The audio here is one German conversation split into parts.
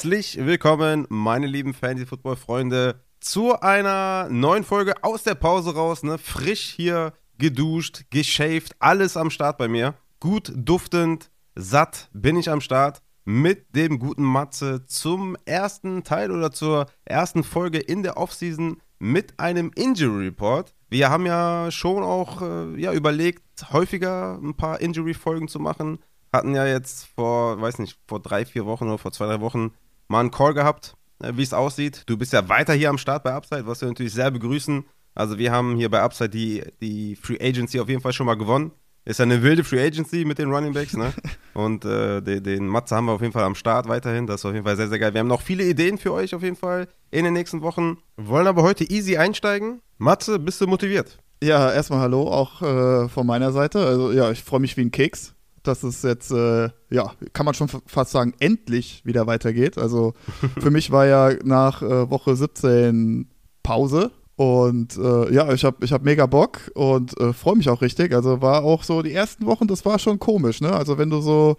Herzlich willkommen, meine lieben Fantasy-Football-Freunde, zu einer neuen Folge aus der Pause raus. Ne? Frisch hier geduscht, geschäft, alles am Start bei mir. Gut duftend, satt bin ich am Start mit dem guten Matze zum ersten Teil oder zur ersten Folge in der Offseason mit einem Injury Report. Wir haben ja schon auch äh, ja, überlegt, häufiger ein paar Injury-Folgen zu machen. Hatten ja jetzt vor, weiß nicht, vor drei, vier Wochen oder vor zwei, drei Wochen mal einen Call gehabt, äh, wie es aussieht. Du bist ja weiter hier am Start bei Upside, was wir natürlich sehr begrüßen. Also wir haben hier bei Upside die, die Free Agency auf jeden Fall schon mal gewonnen. Ist ja eine wilde Free Agency mit den Running Backs, ne? Und äh, den, den Matze haben wir auf jeden Fall am Start weiterhin. Das ist auf jeden Fall sehr, sehr geil. Wir haben noch viele Ideen für euch auf jeden Fall in den nächsten Wochen. Wollen aber heute easy einsteigen. Matze, bist du motiviert? Ja, erstmal hallo, auch äh, von meiner Seite. Also ja, ich freue mich wie ein Keks, dass es jetzt, äh, ja, kann man schon fast sagen, endlich wieder weitergeht. Also für mich war ja nach äh, Woche 17 Pause und äh, ja, ich habe ich hab mega Bock und äh, freue mich auch richtig. Also war auch so die ersten Wochen, das war schon komisch, ne? Also wenn du so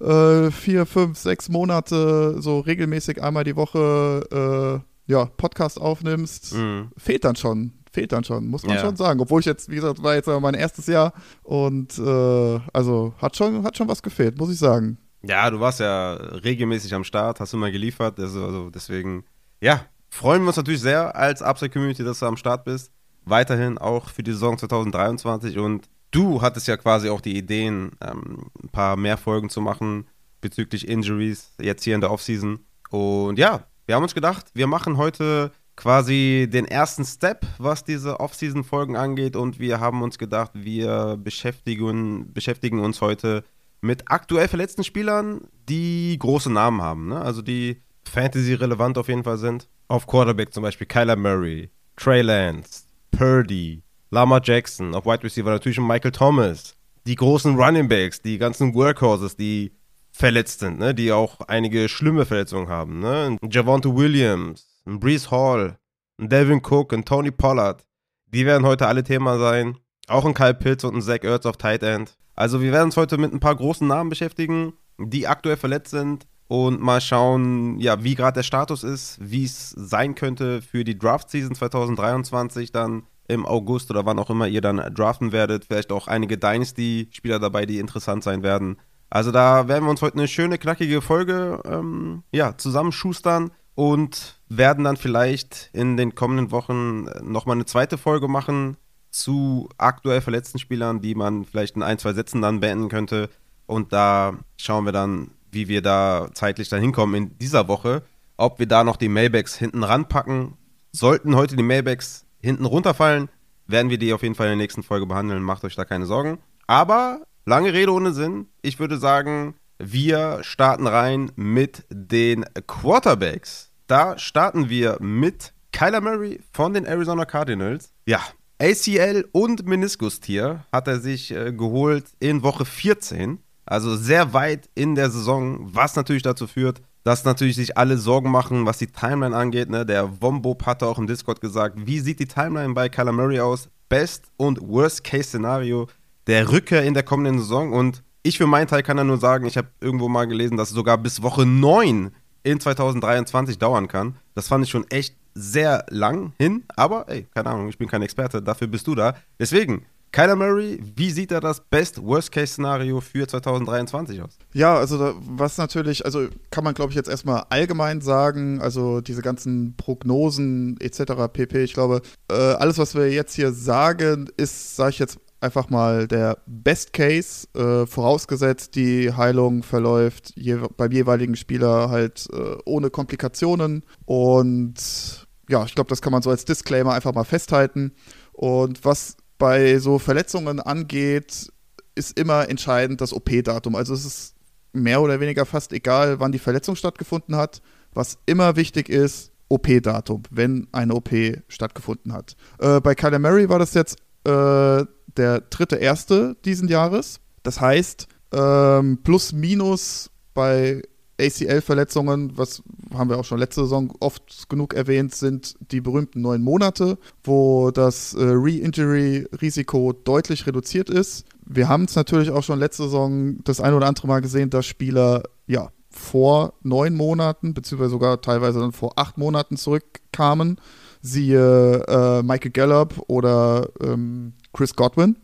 äh, vier, fünf, sechs Monate so regelmäßig einmal die Woche äh, ja, Podcast aufnimmst, mhm. fehlt dann schon. Fehlt dann schon, muss man ja. schon sagen. Obwohl ich jetzt, wie gesagt, war jetzt mein erstes Jahr und äh, also hat schon, hat schon was gefehlt, muss ich sagen. Ja, du warst ja regelmäßig am Start, hast immer geliefert, also, also deswegen, ja, freuen wir uns natürlich sehr als Upside-Community, dass du am Start bist. Weiterhin auch für die Saison 2023 und du hattest ja quasi auch die Ideen, ähm, ein paar mehr Folgen zu machen bezüglich Injuries jetzt hier in der Offseason. Und ja, wir haben uns gedacht, wir machen heute quasi den ersten Step, was diese Offseason-Folgen angeht. Und wir haben uns gedacht, wir beschäftigen, beschäftigen uns heute mit aktuell verletzten Spielern, die große Namen haben. Ne? Also die Fantasy-relevant auf jeden Fall sind. Auf Quarterback zum Beispiel Kyler Murray, Trey Lance, Purdy, Lama Jackson, auf Wide Receiver natürlich Michael Thomas. Die großen Running Backs, die ganzen Workhorses, die verletzt sind, ne? die auch einige schlimme Verletzungen haben. Ne? Javonte Williams, Brees Hall, Devin Cook und Tony Pollard. Die werden heute alle Thema sein. Auch ein Kyle Pitts und ein Zach Ertz auf Tight End. Also wir werden uns heute mit ein paar großen Namen beschäftigen, die aktuell verletzt sind und mal schauen, ja, wie gerade der Status ist, wie es sein könnte für die Draft-Season 2023 dann im August oder wann auch immer ihr dann draften werdet. Vielleicht auch einige Dynasty-Spieler dabei, die interessant sein werden. Also da werden wir uns heute eine schöne, knackige Folge ähm, ja, zusammenschustern und werden dann vielleicht in den kommenden Wochen nochmal eine zweite Folge machen zu aktuell verletzten Spielern, die man vielleicht in ein, zwei Sätzen dann beenden könnte. Und da schauen wir dann, wie wir da zeitlich dann hinkommen in dieser Woche. Ob wir da noch die Mailbacks hinten ranpacken. Sollten heute die Mailbacks hinten runterfallen, werden wir die auf jeden Fall in der nächsten Folge behandeln. Macht euch da keine Sorgen. Aber lange Rede ohne Sinn. Ich würde sagen, wir starten rein mit den Quarterbacks. Da starten wir mit Kyler Murray von den Arizona Cardinals. Ja, ACL und Meniskustier hat er sich äh, geholt in Woche 14. Also sehr weit in der Saison, was natürlich dazu führt, dass natürlich sich alle Sorgen machen, was die Timeline angeht. Ne? Der Wombob hatte auch im Discord gesagt, wie sieht die Timeline bei Kyler Murray aus? Best- und Worst-Case-Szenario der Rückkehr in der kommenden Saison. Und ich für meinen Teil kann da nur sagen, ich habe irgendwo mal gelesen, dass sogar bis Woche 9 in 2023 dauern kann. Das fand ich schon echt sehr lang hin, aber ey, keine Ahnung, ich bin kein Experte, dafür bist du da. Deswegen, Kyler Murray, wie sieht er das Best-Worst-Case-Szenario für 2023 aus? Ja, also da, was natürlich, also kann man glaube ich jetzt erstmal allgemein sagen, also diese ganzen Prognosen etc. pp. Ich glaube, äh, alles, was wir jetzt hier sagen, ist, sage ich jetzt einfach mal der Best Case, äh, vorausgesetzt die Heilung verläuft je, beim jeweiligen Spieler halt äh, ohne Komplikationen und ja, ich glaube, das kann man so als Disclaimer einfach mal festhalten. Und was bei so Verletzungen angeht, ist immer entscheidend das OP-Datum. Also es ist mehr oder weniger fast egal, wann die Verletzung stattgefunden hat. Was immer wichtig ist, OP-Datum, wenn eine OP stattgefunden hat. Äh, bei Kyler Murray war das jetzt äh, der dritte erste diesen Jahres. Das heißt, ähm, plus minus bei ACL-Verletzungen, was haben wir auch schon letzte Saison oft genug erwähnt, sind die berühmten neun Monate, wo das äh, Re-Injury-Risiko deutlich reduziert ist. Wir haben es natürlich auch schon letzte Saison das ein oder andere Mal gesehen, dass Spieler ja vor neun Monaten, beziehungsweise sogar teilweise dann vor acht Monaten zurückkamen. Siehe äh, Michael Gallup oder ähm, Chris Godwin.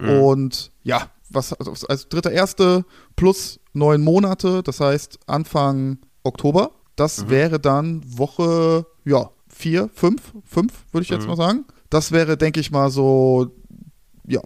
Mhm. Und ja, was also, also dritter erste plus neun Monate, das heißt Anfang Oktober. Das mhm. wäre dann Woche, ja, vier, fünf, fünf, würde ich jetzt mhm. mal sagen. Das wäre, denke ich mal, so, ja,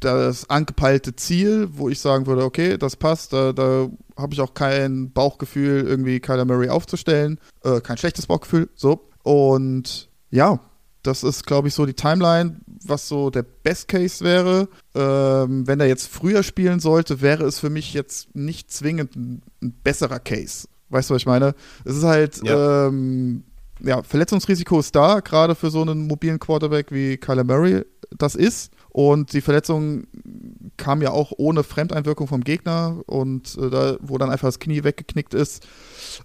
das angepeilte Ziel, wo ich sagen würde, okay, das passt, da, da habe ich auch kein Bauchgefühl, irgendwie Kyler Murray aufzustellen. Äh, kein schlechtes Bauchgefühl, so. Und ja, das ist, glaube ich, so die Timeline, was so der Best Case wäre. Ähm, wenn er jetzt früher spielen sollte, wäre es für mich jetzt nicht zwingend ein, besserer Case. Weißt du, was ich meine? Es ist halt, ja. Ähm, ja, Verletzungsrisiko ist da, gerade für so einen mobilen Quarterback wie Kyler Murray das ist. Und die Verletzung kam ja auch ohne Fremdeinwirkung vom Gegner und äh, da, wo dann einfach das Knie weggeknickt ist.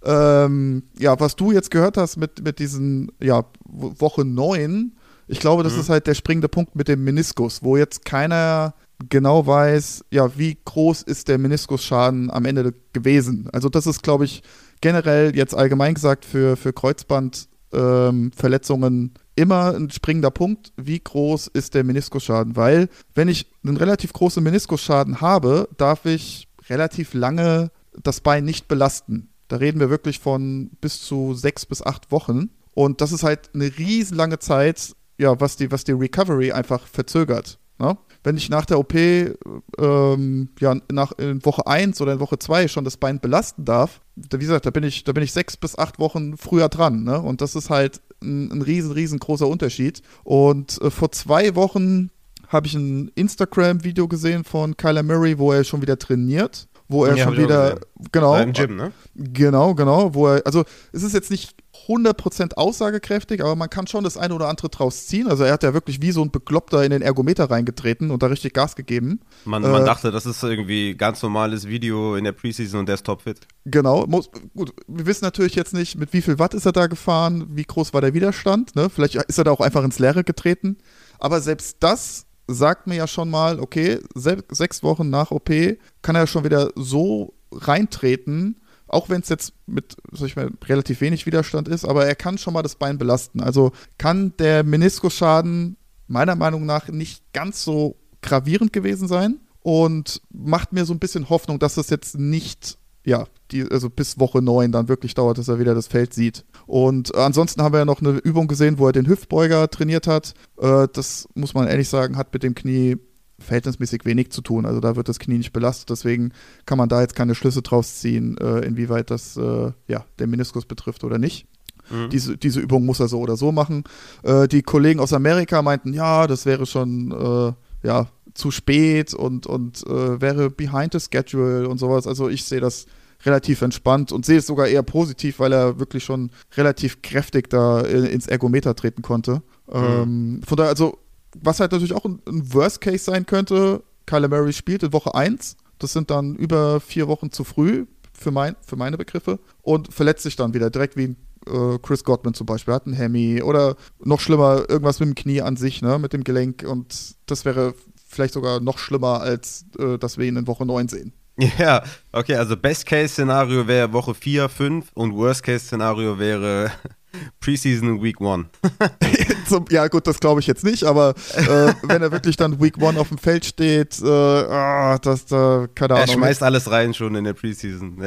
Ähm, ja, was du jetzt gehört hast mit, mit diesen, ja, Woche 9, ich glaube, das mhm. ist halt der springende Punkt mit dem Meniskus, wo jetzt keiner genau weiß, ja, wie groß ist der Meniskusschaden am Ende gewesen. Also das ist, glaube ich, generell jetzt allgemein gesagt für, für Kreuzbandverletzungen ähm, immer ein springender Punkt, wie groß ist der Meniskusschaden. Weil wenn ich einen relativ großen Meniskusschaden habe, darf ich relativ lange das Bein nicht belasten. Da reden wir wirklich von bis zu sechs bis acht Wochen. Und das ist halt eine riesenlange Zeit, ja, was die, was die Recovery einfach verzögert. Ne? Wenn ich nach der OP ähm, ja, nach, in Woche 1 oder in Woche 2 schon das Bein belasten darf, da, wie gesagt, da bin ich, da bin ich sechs bis acht Wochen früher dran. Ne? Und das ist halt ein, ein riesen, riesengroßer Unterschied. Und äh, vor zwei Wochen habe ich ein Instagram-Video gesehen von Kyler Murray, wo er schon wieder trainiert wo er ja, schon wieder genau im Gym, ne? Genau, genau, wo er also es ist jetzt nicht 100% aussagekräftig, aber man kann schon das eine oder andere draus ziehen. Also er hat ja wirklich wie so ein Bekloppter in den Ergometer reingetreten und da richtig Gas gegeben. Man, man äh, dachte, das ist irgendwie ganz normales Video in der Preseason und der ist topfit. Genau. Muss, gut, wir wissen natürlich jetzt nicht, mit wie viel Watt ist er da gefahren, wie groß war der Widerstand. Ne? Vielleicht ist er da auch einfach ins Leere getreten. Aber selbst das sagt mir ja schon mal, okay, sechs Wochen nach OP kann er schon wieder so reintreten, auch wenn es jetzt mit, sag ich mal, relativ wenig Widerstand ist, aber er kann schon mal das Bein belasten. Also kann der Meniskusschaden meiner Meinung nach nicht ganz so gravierend gewesen sein und macht mir so ein bisschen Hoffnung, dass das jetzt nicht, ja, die, also bis Woche 9 dann wirklich dauert, dass er wieder das Feld sieht. Und ansonsten haben wir ja noch eine Übung gesehen, wo er den Hüftbeuger trainiert hat. Äh, das muss man ehrlich sagen, hat mit dem Knie verhältnismäßig wenig zu tun. Also da wird das Knie nicht belastet. Deswegen kann man da jetzt keine Schlüsse draus ziehen, äh, inwieweit das äh, ja, den Meniskus betrifft oder nicht. Mhm. Diese, diese Übung muss er so oder so machen. Äh, die Kollegen aus Amerika meinten, ja, das wäre schon äh, ja, zu spät und, und äh, wäre behind the schedule und sowas. Also ich sehe das relativ entspannt und sehe es sogar eher positiv, weil er wirklich schon relativ kräftig da ins Ergometer treten konnte. Mhm. Ähm, von daher, also was halt natürlich auch ein, ein Worst Case sein könnte, Kyler Murray spielt in Woche 1. Das sind dann über vier Wochen zu früh für, mein, für meine Begriffe und verletzt sich dann wieder direkt wie äh, Chris Godwin zum Beispiel, hat einen Hemi oder noch schlimmer, irgendwas mit dem Knie an sich, ne, mit dem Gelenk und das wäre vielleicht sogar noch schlimmer, als äh, dass wir ihn in Woche 9 sehen. Ja, okay, also Best-Case-Szenario wäre Woche 4, 5 und Worst-Case-Szenario wäre Preseason Week 1. ja, gut, das glaube ich jetzt nicht, aber äh, wenn er wirklich dann Week 1 auf dem Feld steht, äh, oh, das, äh, keine Ahnung. Er schmeißt alles rein schon in der Preseason.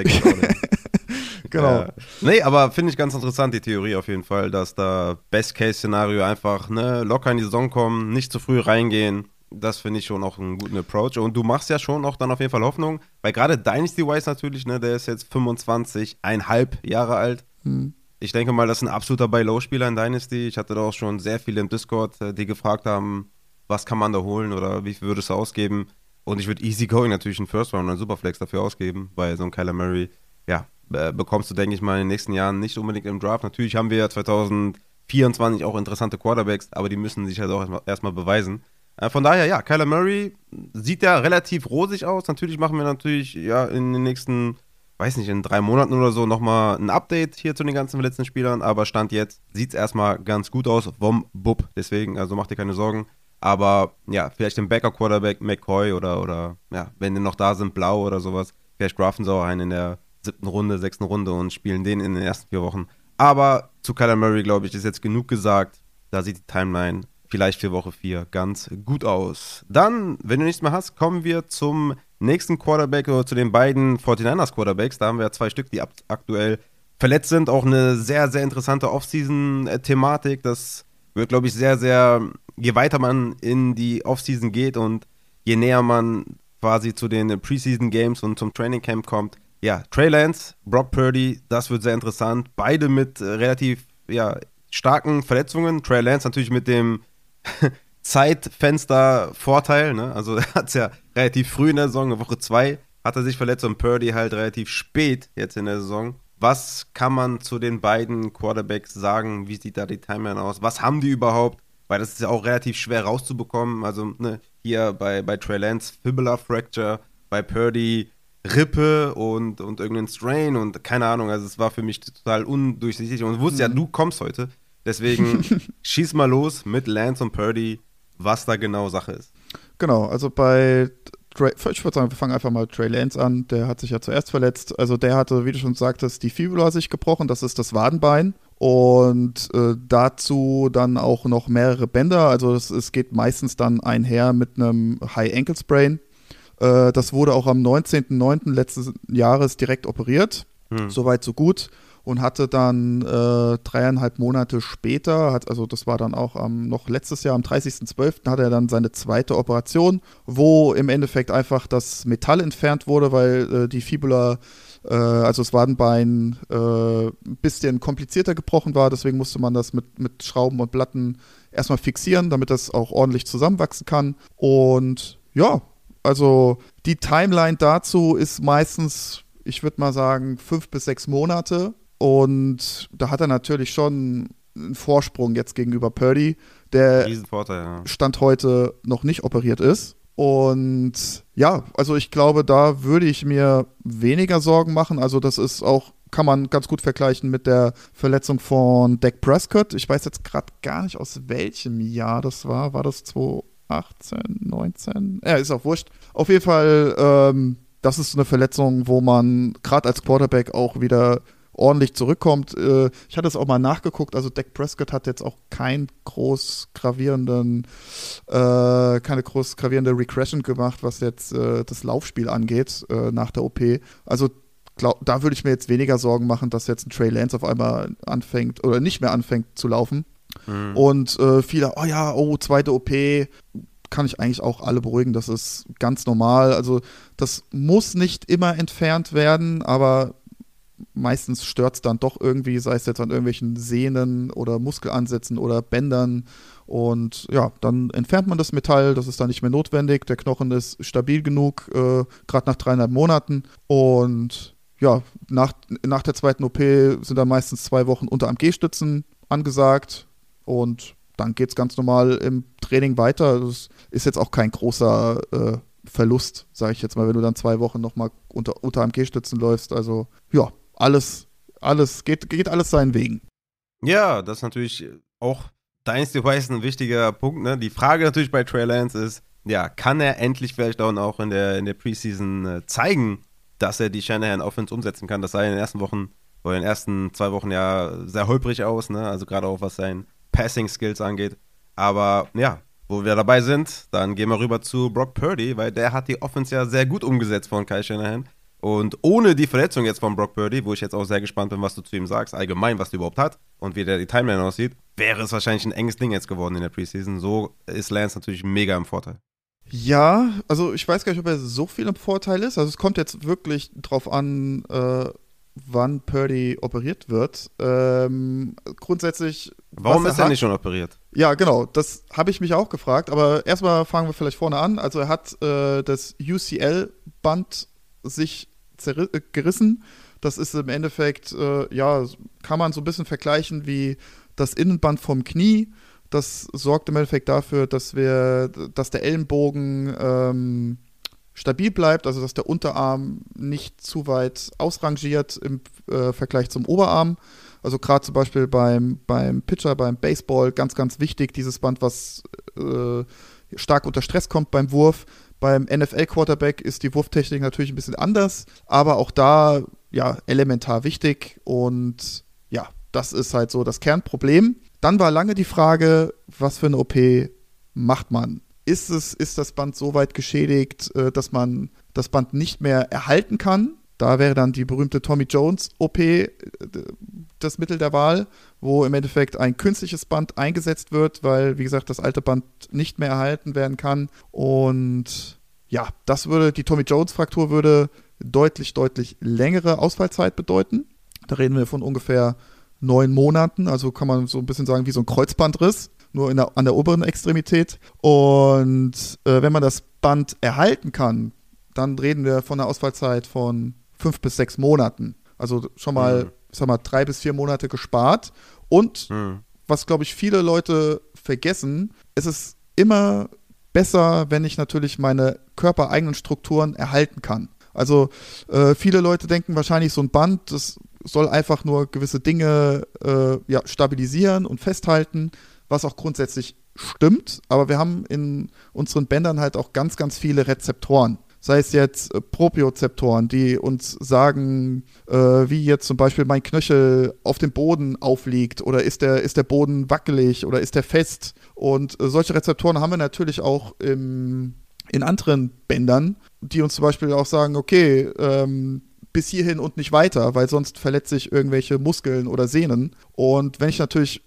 genau. Ja. Nee, aber finde ich ganz interessant, die Theorie auf jeden Fall, dass da Best-Case-Szenario einfach ne, locker in die Saison kommen, nicht zu früh reingehen das finde ich schon auch einen guten Approach. Und du machst ja schon auch dann auf jeden Fall Hoffnung, weil gerade Dynasty Wise natürlich, ne, der ist jetzt 25,5 Jahre alt. Hm. Ich denke mal, das ist ein absoluter Buy-Low-Spieler in Dynasty. Ich hatte da auch schon sehr viele im Discord, äh, die gefragt haben, was kann man da holen oder wie viel würdest du ausgeben? Und ich würde easy going natürlich einen First Round oder einen Superflex dafür ausgeben, weil so ein Kyler Murray, ja, bekommst du, denke ich mal, in den nächsten Jahren nicht unbedingt im Draft. Natürlich haben wir ja 2024 auch interessante Quarterbacks, aber die müssen sich halt auch erstmal, erstmal beweisen. Äh, von daher, ja, Kyler Murray sieht ja relativ rosig aus. Natürlich machen wir natürlich ja in den nächsten, weiß nicht, in drei Monaten oder so nochmal ein Update hier zu den ganzen verletzten Spielern. Aber Stand jetzt sieht es erstmal ganz gut aus. Vom Bub. Deswegen, also macht dir keine Sorgen. Aber ja, vielleicht im Backup-Quarterback McCoy oder, oder ja, wenn die noch da sind, Blau oder sowas. Vielleicht draften sie auch einen in der siebten Runde, sechsten Runde und spielen den in den ersten vier Wochen. Aber zu Kyler Murray, glaube ich, ist jetzt genug gesagt. Da sieht die Timeline vielleicht für Woche 4 ganz gut aus. Dann, wenn du nichts mehr hast, kommen wir zum nächsten Quarterback oder zu den beiden 49ers Quarterbacks. Da haben wir zwei Stück, die aktuell verletzt sind. Auch eine sehr, sehr interessante Offseason-Thematik. Das wird, glaube ich, sehr, sehr, je weiter man in die Offseason geht und je näher man quasi zu den Preseason Games und zum Training Camp kommt. Ja, Trey Lance, Brock Purdy, das wird sehr interessant. Beide mit äh, relativ ja, starken Verletzungen. Trey Lance natürlich mit dem Zeitfenster-Vorteil. Ne? Also er hat es ja relativ früh in der Saison, Woche 2 hat er sich verletzt und Purdy halt relativ spät jetzt in der Saison. Was kann man zu den beiden Quarterbacks sagen? Wie sieht da die Timeline aus? Was haben die überhaupt? Weil das ist ja auch relativ schwer rauszubekommen. Also ne, hier bei, bei Trey Lance Fibula Fracture, bei Purdy Rippe und, und irgendeinen Strain und keine Ahnung. Also es war für mich total undurchsichtig und wusste mhm. ja, du kommst heute. Deswegen schieß mal los mit Lance und Purdy, was da genau Sache ist. Genau, also bei Trey, ich würde sagen, wir fangen einfach mal Trey Lance an. Der hat sich ja zuerst verletzt. Also der hatte, wie du schon sagtest, die Fibula sich gebrochen. Das ist das Wadenbein. Und äh, dazu dann auch noch mehrere Bänder. Also es, es geht meistens dann einher mit einem High Ankle Sprain. Äh, das wurde auch am 19.09. letztes Jahres direkt operiert. Hm. Soweit, so gut und hatte dann äh, dreieinhalb Monate später, hat, also das war dann auch ähm, noch letztes Jahr, am 30.12. hatte er dann seine zweite Operation, wo im Endeffekt einfach das Metall entfernt wurde, weil äh, die Fibula, äh, also das Wadenbein, ein äh, bisschen komplizierter gebrochen war. Deswegen musste man das mit, mit Schrauben und Platten erstmal fixieren, damit das auch ordentlich zusammenwachsen kann. Und ja, also die Timeline dazu ist meistens, ich würde mal sagen, fünf bis sechs Monate. Und da hat er natürlich schon einen Vorsprung jetzt gegenüber Purdy, der ja. Stand heute noch nicht operiert ist. Und ja, also ich glaube, da würde ich mir weniger Sorgen machen. Also das ist auch, kann man ganz gut vergleichen mit der Verletzung von Dak Prescott. Ich weiß jetzt gerade gar nicht, aus welchem Jahr das war. War das 2018, 19? Ja, ist auch wurscht. Auf jeden Fall, ähm, das ist eine Verletzung, wo man gerade als Quarterback auch wieder ordentlich zurückkommt. Äh, ich hatte es auch mal nachgeguckt, also Dak Prescott hat jetzt auch keinen groß gravierenden, äh, keine groß gravierende Regression gemacht, was jetzt äh, das Laufspiel angeht äh, nach der OP. Also glaub, da würde ich mir jetzt weniger Sorgen machen, dass jetzt ein Trey Lance auf einmal anfängt oder nicht mehr anfängt zu laufen. Mhm. Und äh, viele, oh ja, oh, zweite OP, kann ich eigentlich auch alle beruhigen. Das ist ganz normal. Also das muss nicht immer entfernt werden, aber meistens stört es dann doch irgendwie, sei es jetzt an irgendwelchen Sehnen oder Muskelansätzen oder Bändern. Und ja, dann entfernt man das Metall, das ist dann nicht mehr notwendig. Der Knochen ist stabil genug, äh, gerade nach dreieinhalb Monaten. Und ja, nach, nach der zweiten OP sind dann meistens zwei Wochen unter AMG-Stützen angesagt. Und dann geht es ganz normal im Training weiter. Das ist jetzt auch kein großer äh, Verlust, sage ich jetzt mal, wenn du dann zwei Wochen nochmal unter, unter AMG-Stützen läufst. Also ja, alles, alles, geht, geht alles seinen Wegen. Ja, das ist natürlich auch Dynasty-wise ein wichtiger Punkt. Ne? Die Frage natürlich bei Trey Lance ist, ja, kann er endlich vielleicht auch in der, in der Preseason äh, zeigen, dass er die Shanahan Offense umsetzen kann? Das sah in den ersten Wochen oder in den ersten zwei Wochen ja sehr holprig aus, ne? also gerade auch was sein Passing-Skills angeht. Aber ja, wo wir dabei sind, dann gehen wir rüber zu Brock Purdy, weil der hat die Offense ja sehr gut umgesetzt von Kai Shanahan. Und ohne die Verletzung jetzt von Brock Purdy, wo ich jetzt auch sehr gespannt bin, was du zu ihm sagst, allgemein, was du überhaupt hat und wie der die Timeline aussieht, wäre es wahrscheinlich ein enges Ding jetzt geworden in der Preseason. So ist Lance natürlich mega im Vorteil. Ja, also ich weiß gar nicht, ob er so viel im Vorteil ist. Also es kommt jetzt wirklich drauf an, äh, wann Purdy operiert wird. Ähm, grundsätzlich. Warum ist er, hat, nicht schon operiert? Ja, genau. Das habe ich mich auch gefragt. Aber erstmal fangen wir vielleicht vorne an. Also er hat äh, das UCL-Band sich gerissen. Das ist im Endeffekt, äh, ja, kann man so ein bisschen vergleichen wie das Innenband vom Knie. Das sorgt im Endeffekt dafür, dass wir, dass der Ellenbogen ähm, stabil bleibt, also dass der Unterarm nicht zu weit ausrangiert im äh, Vergleich zum Oberarm. Also gerade zum Beispiel beim, beim Pitcher, beim Baseball, ganz, ganz wichtig, dieses Band, was äh, stark unter Stress kommt beim Wurf. Beim NFL-Quarterback ist die Wurftechnik natürlich ein bisschen anders, aber auch da ja elementar wichtig und ja, das ist halt so das Kernproblem. Dann war lange die Frage, was für eine OP macht man? Ist, es, ist das Band so weit geschädigt, äh, dass man das Band nicht mehr erhalten kann? Da wäre dann die berühmte Tommy Jones OP äh, das Mittel der Wahl, wo im Endeffekt ein künstliches Band eingesetzt wird, weil, wie gesagt, das alte Band nicht mehr erhalten werden kann. Und ja, das würde, die Tommy Jones Fraktur würde deutlich, deutlich längere Ausfallzeit bedeuten. Da reden wir von ungefähr neun Monaten, also kann man so ein bisschen sagen wie so ein Kreuzbandriss, nur der, an der oberen Extremität. Und äh, wenn man das Band erhalten kann, dann reden wir von einer Ausfallzeit von fünf bis sechs Monaten. Also schon mal, mhm. ich sag mal, drei bis vier Monate gespart. Und mhm. was, glaube ich, viele Leute vergessen, es ist immer besser, wenn ich natürlich meine körpereigenen Strukturen erhalten kann. Also äh, viele Leute denken wahrscheinlich, so ein Band, das soll einfach nur gewisse Dinge äh, ja, stabilisieren und festhalten, was auch grundsätzlich stimmt. Aber wir haben in unseren Bändern halt auch ganz, ganz viele Rezeptoren sei es jetzt äh, Propriozeptoren, die uns sagen, äh, wie jetzt zum Beispiel mein Knöchel auf dem Boden aufliegt oder ist der, ist der Boden wackelig oder ist der fest. Und äh, solche Rezeptoren haben wir natürlich auch im, in anderen Bändern, die uns zum Beispiel auch sagen, okay, ähm, bis hierhin und nicht weiter, weil sonst verletze ich irgendwelche Muskeln oder Sehnen. Und wenn ich natürlich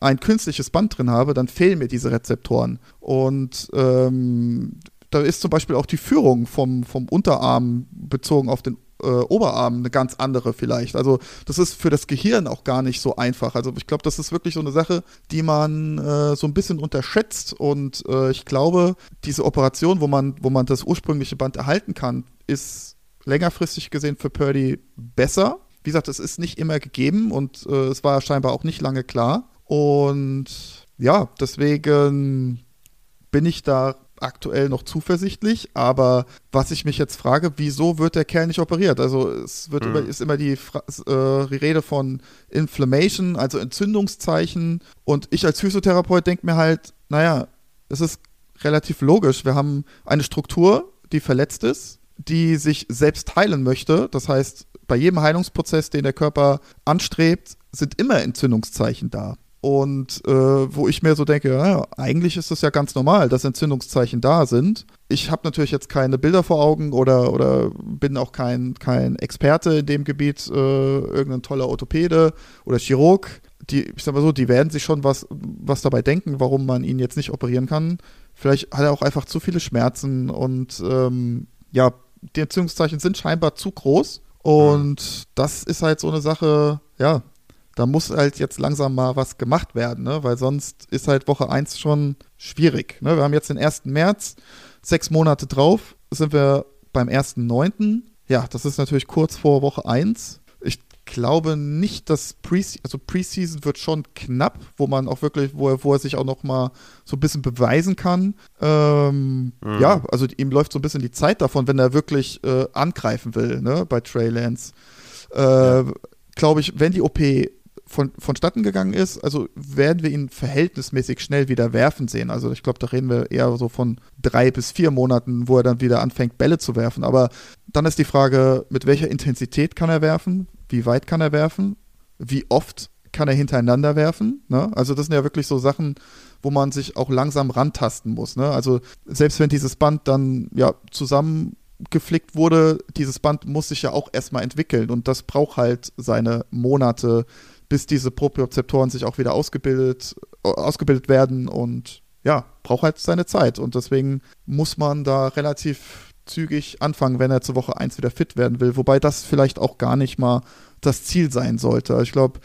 ein künstliches Band drin habe, dann fehlen mir diese Rezeptoren. Und ähm, da ist zum Beispiel auch die Führung vom, vom Unterarm bezogen auf den äh, Oberarm eine ganz andere vielleicht. Also das ist für das Gehirn auch gar nicht so einfach. Also ich glaube, das ist wirklich so eine Sache, die man äh, so ein bisschen unterschätzt. Und äh, ich glaube, diese Operation, wo man, wo man das ursprüngliche Band erhalten kann, ist längerfristig gesehen für Purdy besser. Wie gesagt, es ist nicht immer gegeben und äh, es war scheinbar auch nicht lange klar. Und ja, deswegen bin ich da aktuell noch zuversichtlich, aber was ich mich jetzt frage, wieso wird der Kerl nicht operiert? Also es wird mhm. immer, ist immer die, Fra äh, die Rede von Inflammation, also Entzündungszeichen und ich als Physiotherapeut denke mir halt, naja, es ist relativ logisch, wir haben eine Struktur, die verletzt ist, die sich selbst heilen möchte, das heißt, bei jedem Heilungsprozess, den der Körper anstrebt, sind immer Entzündungszeichen da. Und äh, wo ich mir so denke, ja, eigentlich ist es ja ganz normal, dass Entzündungszeichen da sind. Ich habe natürlich jetzt keine Bilder vor Augen oder, oder bin auch kein, kein Experte in dem Gebiet, äh, irgendein toller Orthopäde oder Chirurg. Die, ich sag mal so, die werden sich schon was, was dabei denken, warum man ihn jetzt nicht operieren kann. Vielleicht hat er auch einfach zu viele Schmerzen und ähm, ja, die Entzündungszeichen sind scheinbar zu groß. Und mhm. das ist halt so eine Sache, ja, da muss halt jetzt langsam mal was gemacht werden, ne? weil sonst ist halt Woche 1 schon schwierig. Ne? Wir haben jetzt den 1. März, sechs Monate drauf, sind wir beim 1.9. Ja, das ist natürlich kurz vor Woche 1. Ich glaube nicht, dass Preseason, also Preseason wird schon knapp, wo man auch wirklich, wo er, wo er sich auch noch mal so ein bisschen beweisen kann. Ähm, mhm. Ja, also ihm läuft so ein bisschen die Zeit davon, wenn er wirklich äh, angreifen will, ne, bei Trey Lance. Äh, ja. Glaube ich, wenn die OP von, vonstatten gegangen ist, also werden wir ihn verhältnismäßig schnell wieder werfen sehen. Also ich glaube, da reden wir eher so von drei bis vier Monaten, wo er dann wieder anfängt, Bälle zu werfen. Aber dann ist die Frage, mit welcher Intensität kann er werfen? Wie weit kann er werfen? Wie oft kann er hintereinander werfen? Ne? Also das sind ja wirklich so Sachen, wo man sich auch langsam rantasten muss. Ne? Also selbst wenn dieses Band dann ja zusammengeflickt wurde, dieses Band muss sich ja auch erstmal entwickeln und das braucht halt seine Monate, bis diese Propriozeptoren sich auch wieder ausgebildet, ausgebildet werden und ja, braucht halt seine Zeit. Und deswegen muss man da relativ zügig anfangen, wenn er zur Woche 1 wieder fit werden will. Wobei das vielleicht auch gar nicht mal das Ziel sein sollte. Ich glaube,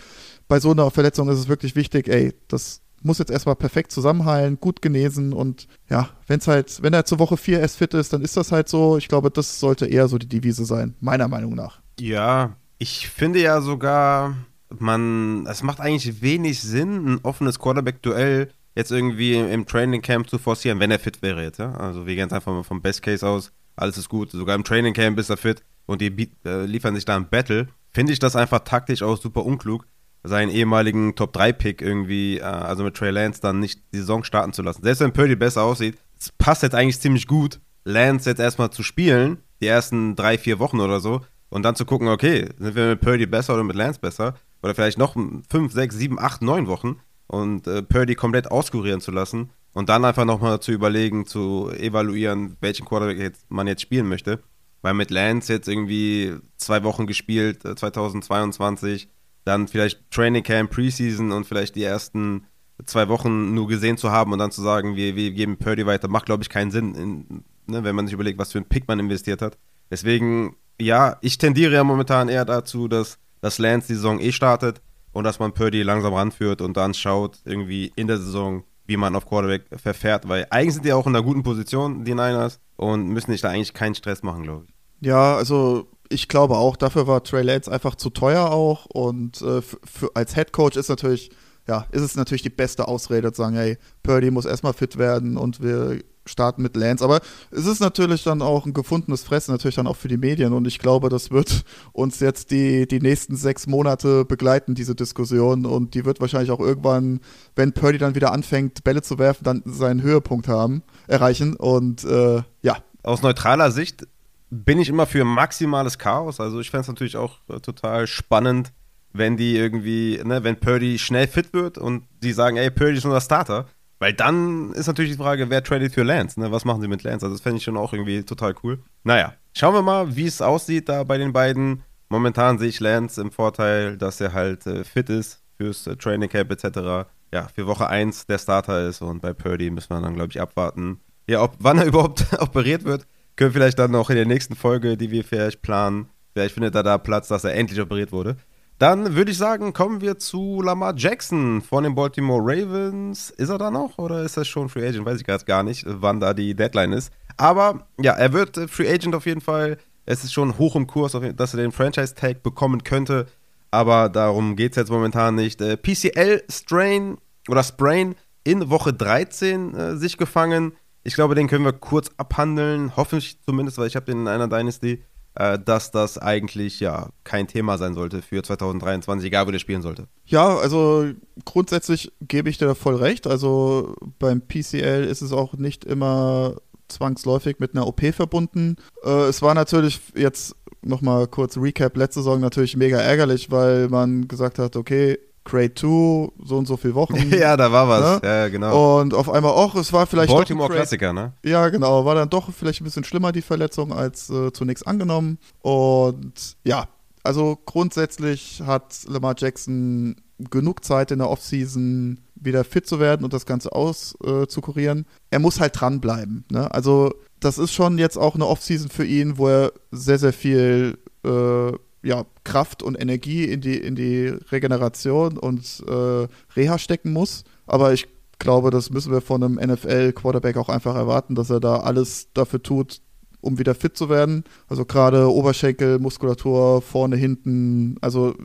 bei so einer Verletzung ist es wirklich wichtig, ey, das muss jetzt erstmal perfekt zusammenheilen, gut genesen und ja, wenn es halt, wenn er zur Woche 4 erst fit ist, dann ist das halt so. Ich glaube, das sollte eher so die Devise sein, meiner Meinung nach. Ja, ich finde ja sogar, man, es macht eigentlich wenig Sinn, ein offenes Quarterback-Duell jetzt irgendwie im Training Camp zu forcieren, wenn er fit wäre jetzt, ja. Also wir gehen jetzt einfach mal vom Best Case aus, alles ist gut, sogar im Training Camp ist er fit und die äh, liefern sich da ein Battle. Finde ich das einfach taktisch auch super unklug, seinen ehemaligen Top-3-Pick irgendwie, äh, also mit Trey Lance, dann nicht die Saison starten zu lassen. Selbst wenn Purdy besser aussieht, es passt jetzt eigentlich ziemlich gut, Lance jetzt erstmal zu spielen, die ersten drei, vier Wochen oder so, Und dann zu gucken, okay, sind wir mit Purdy besser oder mit Lance besser? Oder vielleicht noch fünf, sechs, sieben, acht, neun Wochen und äh, Purdy komplett auskurieren zu lassen und dann einfach nochmal zu überlegen, zu evaluieren, welchen Quarterback jetzt, man jetzt spielen möchte. Weil mit Lance jetzt irgendwie zwei Wochen gespielt, 2022, äh, dann vielleicht Training Camp, Preseason und vielleicht die ersten zwei Wochen nur gesehen zu haben und dann zu sagen, wir, wir geben Purdy weiter, macht, glaube ich, keinen Sinn, in, ne, wenn man sich überlegt, was für ein Pick man investiert hat. Deswegen, ja, ich tendiere ja momentan eher dazu, dass, dass Lance die Saison eh startet und dass man Purdy langsam ranführt und dann schaut, irgendwie in der Saison, wie man auf Quarterback verfährt, weil eigentlich sind die auch in einer guten Position, die Niners, und müssen sich da eigentlich keinen Stress machen, glaube ich. Ja, also ich glaube auch, dafür war Trey Lance einfach zu teuer auch und äh, für, als Head Coach ist natürlich, ja, ist es natürlich die beste Ausrede zu sagen, hey, Purdy muss erstmal fit werden und wir starten mit Lance. Aber es ist natürlich dann auch ein gefundenes Fressen, natürlich dann auch für die Medien. Und ich glaube, das wird uns jetzt die, die nächsten sechs Monate begleiten, diese Diskussion. Und die wird wahrscheinlich auch irgendwann, wenn Purdy dann wieder anfängt, Bälle zu werfen, dann seinen Höhepunkt haben, erreichen. Und äh, ja. Aus neutraler Sicht bin ich immer für maximales Chaos. Also ich fände es natürlich auch äh, total spannend, wenn die irgendwie, ne, wenn Purdy schnell fit wird und die sagen, ey, Purdy ist unser Starter weil dann ist natürlich die Frage, wer tradet für Lance? Ne? Was machen sie mit Lance? Also das fände ich schon auch irgendwie total cool. Naja, schauen wir mal, wie es aussieht da bei den beiden. Momentan sehe ich Lance im Vorteil, dass er halt äh, fit ist fürs äh, Training Camp etc. Ja, für Woche 1 der Starter ist und bei Purdy müssen wir dann, glaube ich, abwarten. Ja, ob, wann er überhaupt operiert wird, können wir vielleicht dann noch in der nächsten Folge, die wir vielleicht planen. Vielleicht findet er da Platz, dass er endlich operiert wurde. Dann würde ich sagen, kommen wir zu Lamar Jackson von den Baltimore Ravens. Ist er da noch oder ist er schon Free Agent? Weiß ich gerade gar nicht, wann da die Deadline ist. Aber ja, er wird äh, Free Agent auf jeden Fall. Es ist schon hoch im Kurs, dass er den Franchise-Tag bekommen könnte. Aber darum geht es jetzt momentan nicht. Äh, PCL-Strain oder Sprain in Woche 13 äh, sich gefangen. Ich glaube, den können wir kurz abhandeln. Hoffentlich zumindest, weil ich habe den in einer Dynasty dass das eigentlich ja kein Thema sein sollte für 2023, egal wo der spielen sollte. Ja, also grundsätzlich gebe ich dir voll recht. Also beim PCL ist es auch nicht immer zwangsläufig mit einer OP verbunden. Äh, es war natürlich jetzt nochmal kurz Recap, letzte Saison natürlich mega ärgerlich, weil man gesagt hat, okay, Grade 2, so und so viele Wochen. ja, da war was. Ne? Ja, genau. Und auf einmal auch, es war vielleicht. Baltimore Klassiker, ne? Ja, genau. War dann doch vielleicht ein bisschen schlimmer, die Verletzung, als äh, zunächst angenommen. Und ja, also grundsätzlich hat Lamar Jackson genug Zeit in der Offseason wieder fit zu werden und das Ganze auszukurieren. Äh, er muss halt dranbleiben. Ne? Also, das ist schon jetzt auch eine Offseason für ihn, wo er sehr, sehr viel äh, ja, Kraft und Energie in die, in die Regeneration und äh, Reha stecken muss. Aber ich glaube, das müssen wir von einem NFL-Quarterback auch einfach erwarten, dass er da alles dafür tut, um wieder fit zu werden. Also gerade Oberschenkel, Muskulatur, vorne, hinten, also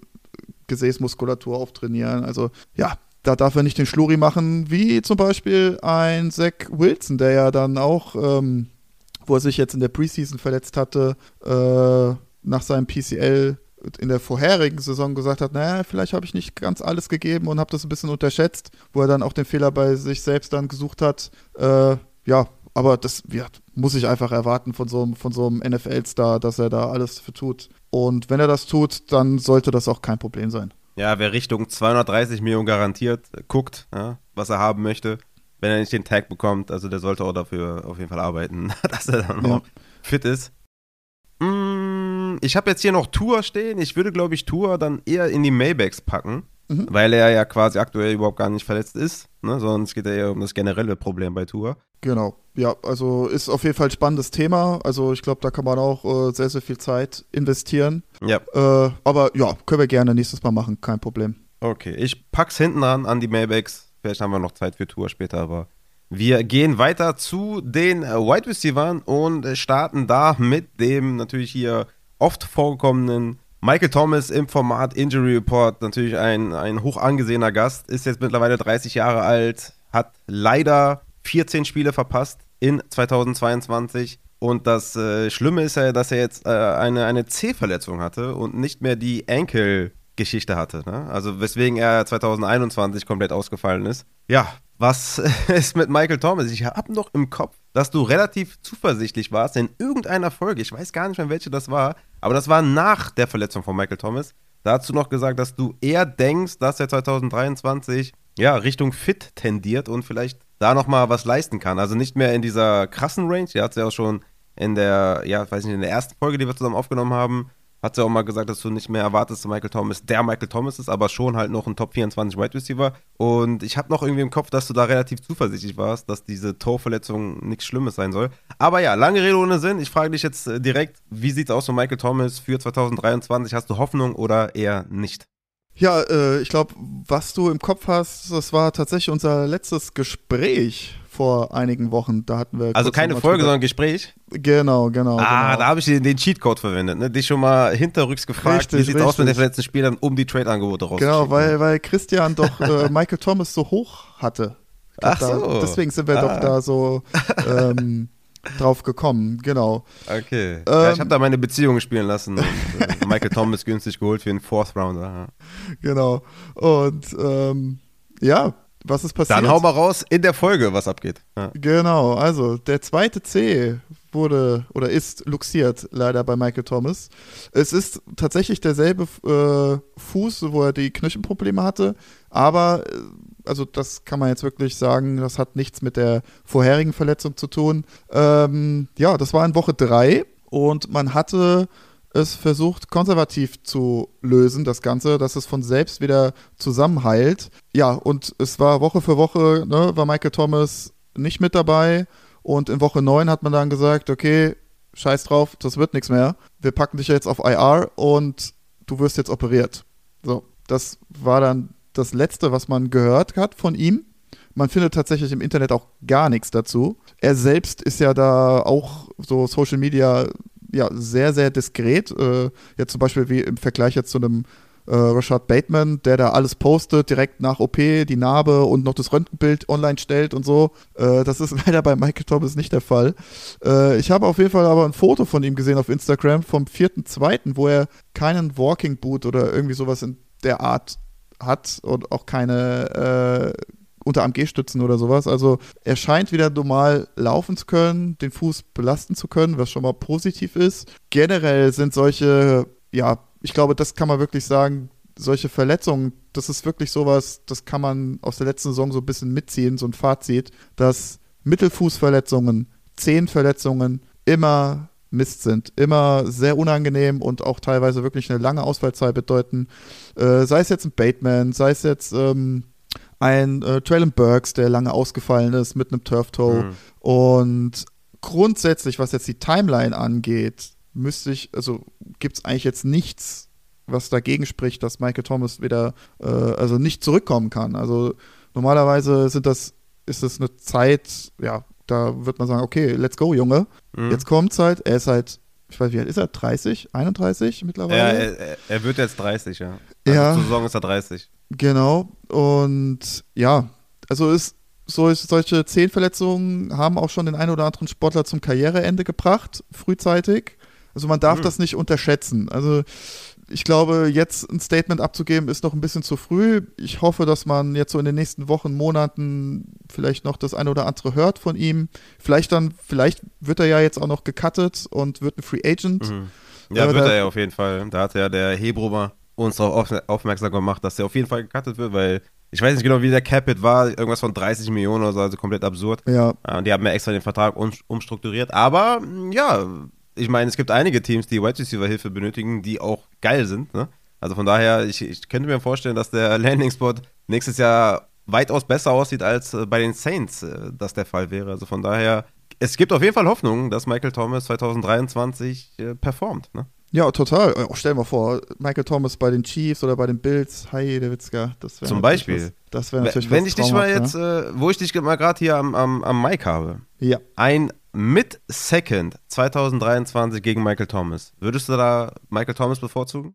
Gesäßmuskulatur auftrainieren. Also ja, da darf er nicht den Schluri machen, wie zum Beispiel ein Zach Wilson, der ja dann auch, ähm, wo er sich jetzt in der Preseason verletzt hatte, äh, nach seinem PCL in der vorherigen Saison gesagt hat, naja, vielleicht habe ich nicht ganz alles gegeben und habe das ein bisschen unterschätzt, wo er dann auch den Fehler bei sich selbst dann gesucht hat. Äh, ja, aber das ja, muss ich einfach erwarten von so, von so einem NFL-Star, dass er da alles für tut. Und wenn er das tut, dann sollte das auch kein Problem sein. Ja, wer Richtung 230 Millionen garantiert guckt, ja, was er haben möchte, wenn er nicht den Tag bekommt, also der sollte auch dafür auf jeden Fall arbeiten, dass er dann ja. auch fit ist. Ich habe jetzt hier noch Tour stehen. Ich würde, glaube ich, Tour dann eher in die Maybachs packen, mhm. weil er ja quasi aktuell überhaupt gar nicht verletzt ist. Ne? Sondern es geht ja eher um das generelle Problem bei Tour. Genau. Ja, also ist auf jeden Fall ein spannendes Thema. Also ich glaube, da kann man auch äh, sehr, sehr viel Zeit investieren. Ja. Äh, aber ja, können wir gerne nächstes Mal machen, kein Problem. Okay, ich pack's hinten ran an die Maybachs. Vielleicht haben wir noch Zeit für Tour später, aber wir gehen weiter zu den äh, Wide Receivers und starten da mit dem natürlich hier oft vorkommenden Michael Thomas im Format Injury Report. Natürlich ein, ein hoch angesehener Gast, ist jetzt mittlerweile 30 Jahre alt, hat leider 14 Spiele verpasst in 2022. Und das äh, Schlimme ist ja, dass er jetzt äh, eine, eine C-Verletzung hatte und nicht mehr die Enkel-Geschichte hatte. Ne? Also weswegen er 2021 komplett ausgefallen ist. Ja, was ist mit Michael Thomas? Ich habe noch im Kopf, dass du relativ zuversichtlich warst in irgendeiner Folge. Ich weiß gar nicht mehr, welche das war, aber das war nach der Verletzung von Michael Thomas. Da hast du noch gesagt, dass du eher denkst, dass er 2023 ja, Richtung fit tendiert und vielleicht da nochmal was leisten kann. Also nicht mehr in dieser krassen Range. Der hat es ja auch schon in der, ja, weiß nicht, in der ersten Folge, die wir zusammen aufgenommen haben, hat sie auch mal gesagt, dass du nicht mehr erwartest, dass Michael Thomas der Michael Thomas ist, aber schon halt noch ein Top 24 Wide Receiver. Und ich habe noch irgendwie im Kopf, dass du da relativ zuversichtlich warst, dass diese Torverletzung nichts Schlimmes sein soll. Aber ja, lange Rede ohne Sinn. Ich frage dich jetzt äh, direkt, wie sieht es aus mit Michael Thomas für 2023? Hast du Hoffnung oder eher nicht? Ja, äh, ich glaube, was du im Kopf hast, das war tatsächlich unser letztes Gespräch vor einigen Wochen. Da hatten wir. Also keine Folge, sondern Gespräch? Genau, genau. Ah, genau. da habe ich den Cheatcode verwendet, ne? Dich schon mal hinterrücks gefragt, richtig, wie sieht es aus mit den verletzten Spielern, um die Trade-Angebote rauszuschicken. Genau, weil, weil Christian doch äh, Michael Thomas so hoch hatte. Ach da, so. Deswegen sind wir ah. doch da so ähm, drauf gekommen, genau. Okay. Ähm, ja, ich habe da meine Beziehung spielen lassen und äh, Michael Thomas günstig geholt für den Fourth Rounder. Genau. Und ähm, ja, was ist passiert? Dann hau mal raus in der Folge, was abgeht. Ja. Genau, also der zweite C wurde oder ist luxiert leider bei Michael Thomas. Es ist tatsächlich derselbe äh, Fuß, wo er die Knöchelprobleme hatte, aber äh, also das kann man jetzt wirklich sagen, das hat nichts mit der vorherigen Verletzung zu tun. Ähm, ja, das war in Woche drei und man hatte es versucht, konservativ zu lösen, das Ganze, dass es von selbst wieder zusammenheilt. Ja, und es war Woche für Woche, ne, war Michael Thomas nicht mit dabei. Und in Woche 9 hat man dann gesagt, okay, scheiß drauf, das wird nichts mehr. Wir packen dich jetzt auf IR und du wirst jetzt operiert. So, das war dann das Letzte, was man gehört hat von ihm. Man findet tatsächlich im Internet auch gar nichts dazu. Er selbst ist ja da auch so Social Media ja sehr, sehr diskret. Äh, jetzt zum Beispiel wie im Vergleich jetzt zu einem äh, Rashad Bateman, der da alles postet, direkt nach OP, die Narbe und noch das Röntgenbild online stellt und so. Äh, das ist leider bei Michael Thomas nicht der Fall. Äh, ich habe auf jeden Fall aber ein Foto von ihm gesehen auf Instagram vom 4.2., wo er keinen Walking Boot oder irgendwie sowas in der Art hat und auch keine äh, unter AMG-Stützen oder sowas. Also er scheint wieder normal laufen zu können, den Fuß belasten zu können, was schon mal positiv ist. Generell sind solche, ja, ich glaube, das kann man wirklich sagen, solche Verletzungen, das ist wirklich sowas, das kann man aus der letzten Saison so ein bisschen mitziehen, so ein Fazit, dass Mittelfußverletzungen, Zehenverletzungen immer Mist sind. Immer sehr unangenehm und auch teilweise wirklich eine lange Ausfallzeit bedeuten. Äh, sei es jetzt ein Bateman, sei es jetzt ähm, ein äh, Traylon Burks, der lange ausgefallen ist mit einem Turf Toe. Mhm. Und grundsätzlich, was jetzt die Timeline angeht, müsste ich, also gibt es eigentlich jetzt nichts, was dagegen spricht, dass Michael Thomas wieder, äh, also nicht zurückkommen kann. Also normalerweise sind das, ist das eine Zeit, ja, da wird man sagen, okay, let's go, Junge. Mhm. Jetzt kommt's halt, er ist halt, ich weiß, wie alt ist er? 30? 31 mittlerweile? Ja, er, er wird jetzt 30, ja. Also ja. Zur Saison ist er 30. Genau. Und ja, also ist so, solche Zehnverletzungen haben auch schon den einen oder anderen Sportler zum Karriereende gebracht, frühzeitig. Also man darf mhm. das nicht unterschätzen. Also ich glaube, jetzt ein Statement abzugeben, ist noch ein bisschen zu früh. Ich hoffe, dass man jetzt so in den nächsten Wochen, Monaten vielleicht noch das eine oder andere hört von ihm. Vielleicht dann, vielleicht wird er ja jetzt auch noch gecuttet und wird ein Free Agent. Mhm. Ja, wird er ja auf jeden Fall. Da hat ja der Hebrumer uns darauf aufmerksam gemacht, dass er auf jeden Fall gecuttet wird, weil ich weiß nicht genau, wie der Capit war, irgendwas von 30 Millionen oder so, also komplett absurd. Ja. Und die haben ja extra den Vertrag umstrukturiert. Aber ja, ich meine, es gibt einige Teams, die Wide Receiver Hilfe benötigen, die auch geil sind. Ne? Also von daher, ich, ich könnte mir vorstellen, dass der Landing Spot nächstes Jahr weitaus besser aussieht als äh, bei den Saints äh, das der Fall wäre. Also von daher, es gibt auf jeden Fall Hoffnung, dass Michael Thomas 2023 äh, performt. Ne? Ja, total. Oh, stell dir mal vor, Michael Thomas bei den Chiefs oder bei den Bills, hi, der Witzka. Das Zum Beispiel. Was, das wäre natürlich Wenn ich dich mal jetzt, ne? äh, wo ich dich mal gerade hier am, am, am Mic habe. Ja. Ein Mid-Second 2023 gegen Michael Thomas. Würdest du da Michael Thomas bevorzugen?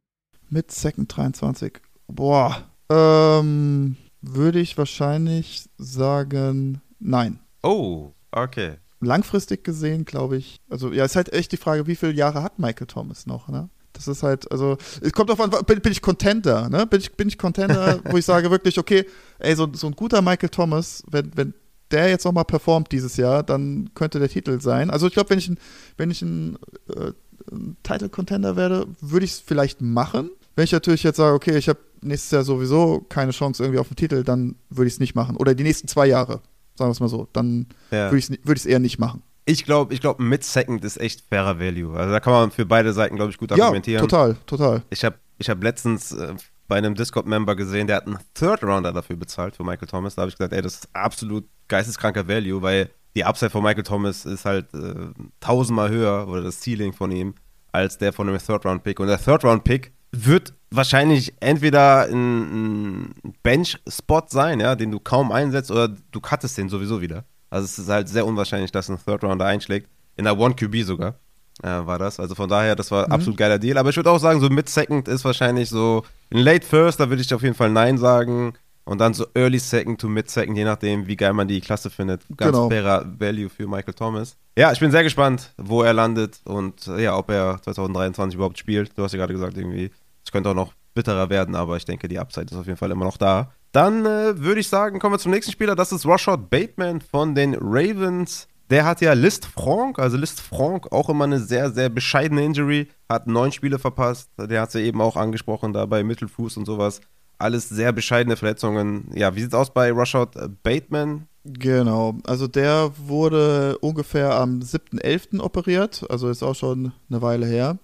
Mid-Second 23. Boah. Ähm, würde ich wahrscheinlich sagen, nein. Oh, okay langfristig gesehen, glaube ich, also ja, ist halt echt die Frage, wie viele Jahre hat Michael Thomas noch, ne? Das ist halt, also, es kommt darauf an, bin, bin, ich Contender, ne? Bin ich, bin ich Contender, wo ich sage wirklich, okay, ey, so, so ein guter Michael Thomas, wenn, wenn der jetzt nochmal performt dieses Jahr, dann könnte der Titel sein. Also ich glaube, wenn ich ein, wenn ich ein, äh, ein Title Contender werde, würde ich es vielleicht machen. Wenn ich natürlich jetzt sage, okay, ich habe nächstes Jahr sowieso keine Chance irgendwie auf den Titel, dann würde ich es nicht machen. Oder die nächsten zwei Jahre, sagen wir es mal so, dann ja. würde ich es würd eher nicht machen. Ich glaube, ich glaube, mit Second ist echt fairer Value. Also da kann man für beide Seiten, glaube ich, gut argumentieren. Ja, total, total. Ich habe ich hab letztens äh, bei einem Discord-Member gesehen, der hat einen Third-Rounder dafür bezahlt für Michael Thomas. Da habe ich gesagt, ey, das ist absolut geisteskranker Value, weil die Upside von Michael Thomas ist halt äh, tausendmal höher oder das Ceiling von ihm als der von einem Third-Round-Pick. Und der Third-Round-Pick wird wahrscheinlich entweder ein, Bench-Spot sein, ja, den du kaum einsetzt, oder du cuttest den sowieso wieder. Also es ist halt sehr unwahrscheinlich, dass ein Third-Rounder einschlägt. In der One-QB sogar äh, war das. Also von daher, das war mhm. absolut geiler Deal. Aber ich würde auch sagen, so Mid-Second ist wahrscheinlich so in Late First, da würde ich auf jeden Fall Nein sagen. Und dann so Early Second to Mid Second, je nachdem, wie geil man die Klasse findet. Ganz genau. fairer Value für Michael Thomas. Ja, ich bin sehr gespannt, wo er landet und äh, ja, ob er 2023 überhaupt spielt. Du hast ja gerade gesagt, irgendwie, es könnte auch noch bitterer werden, aber ich denke, die Upside ist auf jeden Fall immer noch da. Dann äh, würde ich sagen, kommen wir zum nächsten Spieler. Das ist Rashad Bateman von den Ravens. Der hat ja List Frank, also List Frank, auch immer eine sehr, sehr bescheidene Injury. Hat neun Spiele verpasst. Der hat sie ja eben auch angesprochen, da bei Mittelfuß und sowas alles sehr bescheidene Verletzungen. Ja, wie sieht es aus bei Rashad Bateman? Genau, also der wurde ungefähr am 7.11. operiert, also ist auch schon eine Weile her.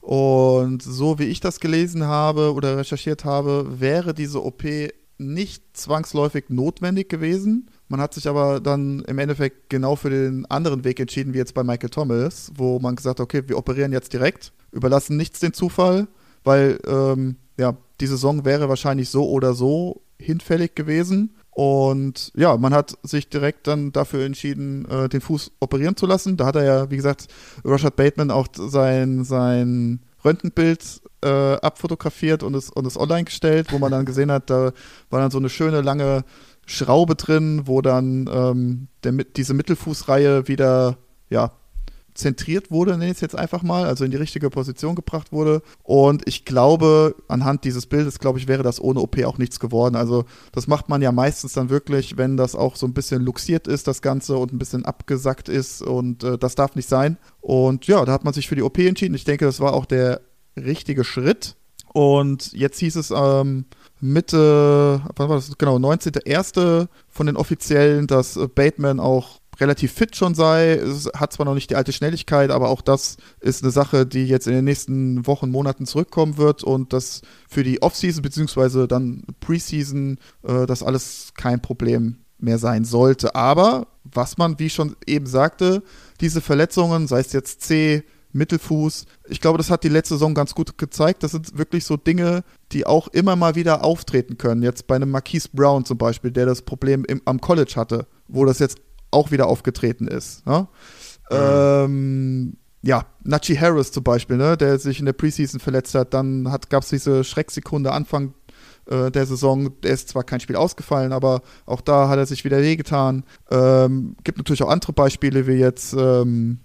Und so wie ich das gelesen habe oder recherchiert habe, wäre diese OP nicht zwangsläufig notwendig gewesen. Man hat sich aber dann im Endeffekt genau für den anderen Weg entschieden, wie jetzt bei Michael Thomas, wo man gesagt hat, okay, wir operieren jetzt direkt, überlassen nichts den Zufall, weil ähm, ja, die Saison wäre wahrscheinlich so oder so hinfällig gewesen. Und ja, man hat sich direkt dann dafür entschieden, äh, den Fuß operieren zu lassen. Da hat er ja, wie gesagt, Rashad Bateman auch sein, sein Röntgenbild äh, abfotografiert und es, und es online gestellt, wo man dann gesehen hat, da war dann so eine schöne lange Schraube drin, wo dann ähm, der, diese Mittelfußreihe wieder ja, zentriert wurde, nenne ich es jetzt einfach mal, also in die richtige Position gebracht wurde. Und ich glaube, anhand dieses Bildes, glaube ich, wäre das ohne OP auch nichts geworden. Also das macht man ja meistens dann wirklich, wenn das auch so ein bisschen luxiert ist, das Ganze, und ein bisschen abgesackt ist. Und äh, das darf nicht sein. Und ja, da hat man sich für die OP entschieden. Ich denke, das war auch der richtige Schritt. Und jetzt hieß es ähm, Mitte, wann war das? Genau, 19.01. von den Offiziellen, dass Bateman auch relativ fit schon sei. Es hat zwar noch nicht die alte Schnelligkeit, aber auch das ist eine Sache, die jetzt in den nächsten Wochen, Monaten zurückkommen wird und das für die Offseason beziehungsweise dann Preseason äh, das alles kein Problem mehr sein sollte. Aber was man, wie ich schon eben sagte, diese Verletzungen, sei es jetzt C, Mittelfuß. Ich glaube, das hat die letzte Saison ganz gut gezeigt. Das sind wirklich so Dinge, die auch immer mal wieder auftreten können. Jetzt bei einem Marquise Brown zum Beispiel, der das Problem im, am College hatte, wo das jetzt auch wieder aufgetreten ist. Ne? Mhm. Ähm, ja, Nachi Harris zum Beispiel, ne, der sich in der Preseason verletzt hat, dann gab es diese Schrecksekunde Anfang äh, der Saison. Der ist zwar kein Spiel ausgefallen, aber auch da hat er sich wieder wehgetan. Ähm, gibt natürlich auch andere Beispiele, wie jetzt, ähm,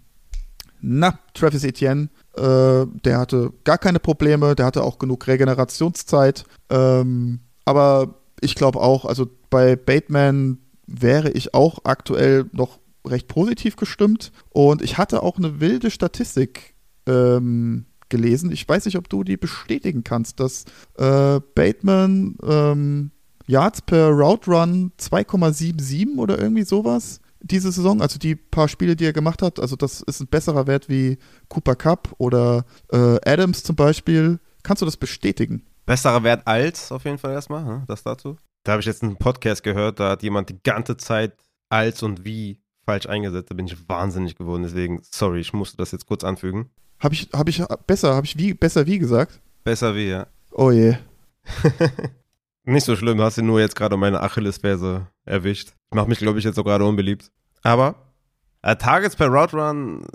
na, Travis Etienne, äh, der hatte gar keine Probleme, der hatte auch genug Regenerationszeit. Ähm, aber ich glaube auch, also bei Bateman, wäre ich auch aktuell noch recht positiv gestimmt. Und ich hatte auch eine wilde Statistik ähm, gelesen. Ich weiß nicht, ob du die bestätigen kannst, dass äh, Bateman ähm, Yards per Route Run 2,77 oder irgendwie sowas diese Saison, also die paar Spiele, die er gemacht hat, also das ist ein besserer Wert wie Cooper Cup oder äh, Adams zum Beispiel. Kannst du das bestätigen? Besserer Wert als auf jeden Fall erstmal, hm, das dazu. Da habe ich jetzt einen Podcast gehört, da hat jemand die ganze Zeit als und wie falsch eingesetzt. Da bin ich wahnsinnig geworden. Deswegen, sorry, ich musste das jetzt kurz anfügen. Habe ich, hab ich besser, habe ich wie, besser wie gesagt? Besser wie, ja. Oh je. Nicht so schlimm, hast du nur jetzt gerade meine Achillesferse erwischt. Ich mache mich, glaube ich, jetzt auch gerade unbeliebt. Aber äh, Targets per Route Run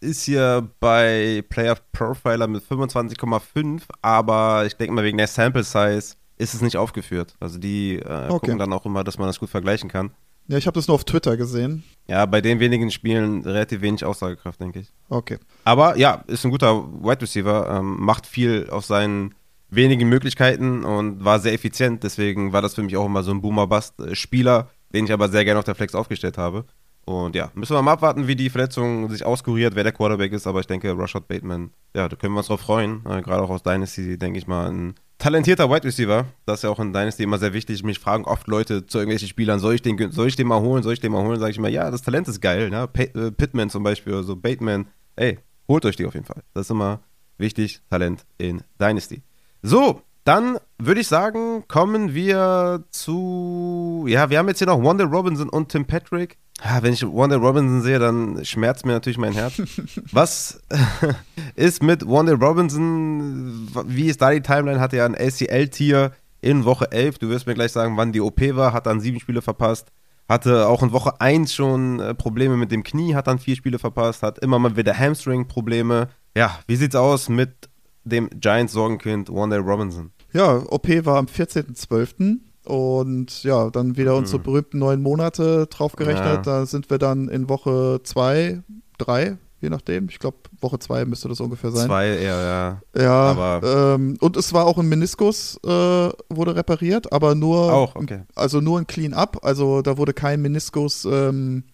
ist hier bei Player Profiler mit 25,5, aber ich denke mal wegen der Sample Size ist es nicht aufgeführt. Also die äh, okay. gucken dann auch immer, dass man das gut vergleichen kann. Ja, ich habe das nur auf Twitter gesehen. Ja, bei den wenigen Spielen relativ wenig Aussagekraft, denke ich. Okay. Aber ja, ist ein guter Wide Receiver, ähm, macht viel auf seinen wenigen Möglichkeiten und war sehr effizient. Deswegen war das für mich auch immer so ein Boomer-Bust-Spieler. den ich aber sehr gerne auf der Flex aufgestellt habe. Und ja, müssen wir mal abwarten, wie die Verletzung sich auskuriert, wer der Quarterback ist. Aber ich denke, Rashad Bateman, ja, da können wir uns drauf freuen. Äh, Gerade auch aus Dynasty, denke ich mal, ein talentierter Wide Receiver. Das ist ja auch in Dynasty immer sehr wichtig. Mich fragen oft Leute zu irgendwelchen Spielern, soll ich den, soll ich den mal holen, soll ich den mal holen? Sage ich immer, ja, das Talent ist geil. Ne? Äh, Pittman zum Beispiel oder so, Bateman. Ey, holt euch die auf jeden Fall. Das ist immer wichtig, Talent in Dynasty. So, dann würde ich sagen, kommen wir zu. Ja, wir haben jetzt hier noch Wanda Robinson und Tim Patrick. Ja, wenn ich Wanda Robinson sehe, dann schmerzt mir natürlich mein Herz. Was ist mit Wanda Robinson? Wie ist da die Timeline? Hat er ein ACL-Tier in Woche 11. Du wirst mir gleich sagen, wann die OP war. Hat dann sieben Spiele verpasst. Hatte auch in Woche 1 schon äh, Probleme mit dem Knie. Hat dann vier Spiele verpasst. Hat immer mal wieder Hamstring-Probleme. Ja, wie sieht's aus mit dem Giants-Sorgenkind Wanda Robinson? Ja, OP war am 14.12. Und ja, dann wieder unsere mhm. berühmten neun Monate draufgerechnet. Ja. Da sind wir dann in Woche zwei, drei, je nachdem. Ich glaube, Woche zwei müsste das ungefähr sein. Zwei eher, ja. Ja, aber ähm, und es war auch ein Meniskus, äh, wurde repariert, aber nur, auch, okay. also nur ein Clean-Up. Also da wurde kein Meniskus ähm,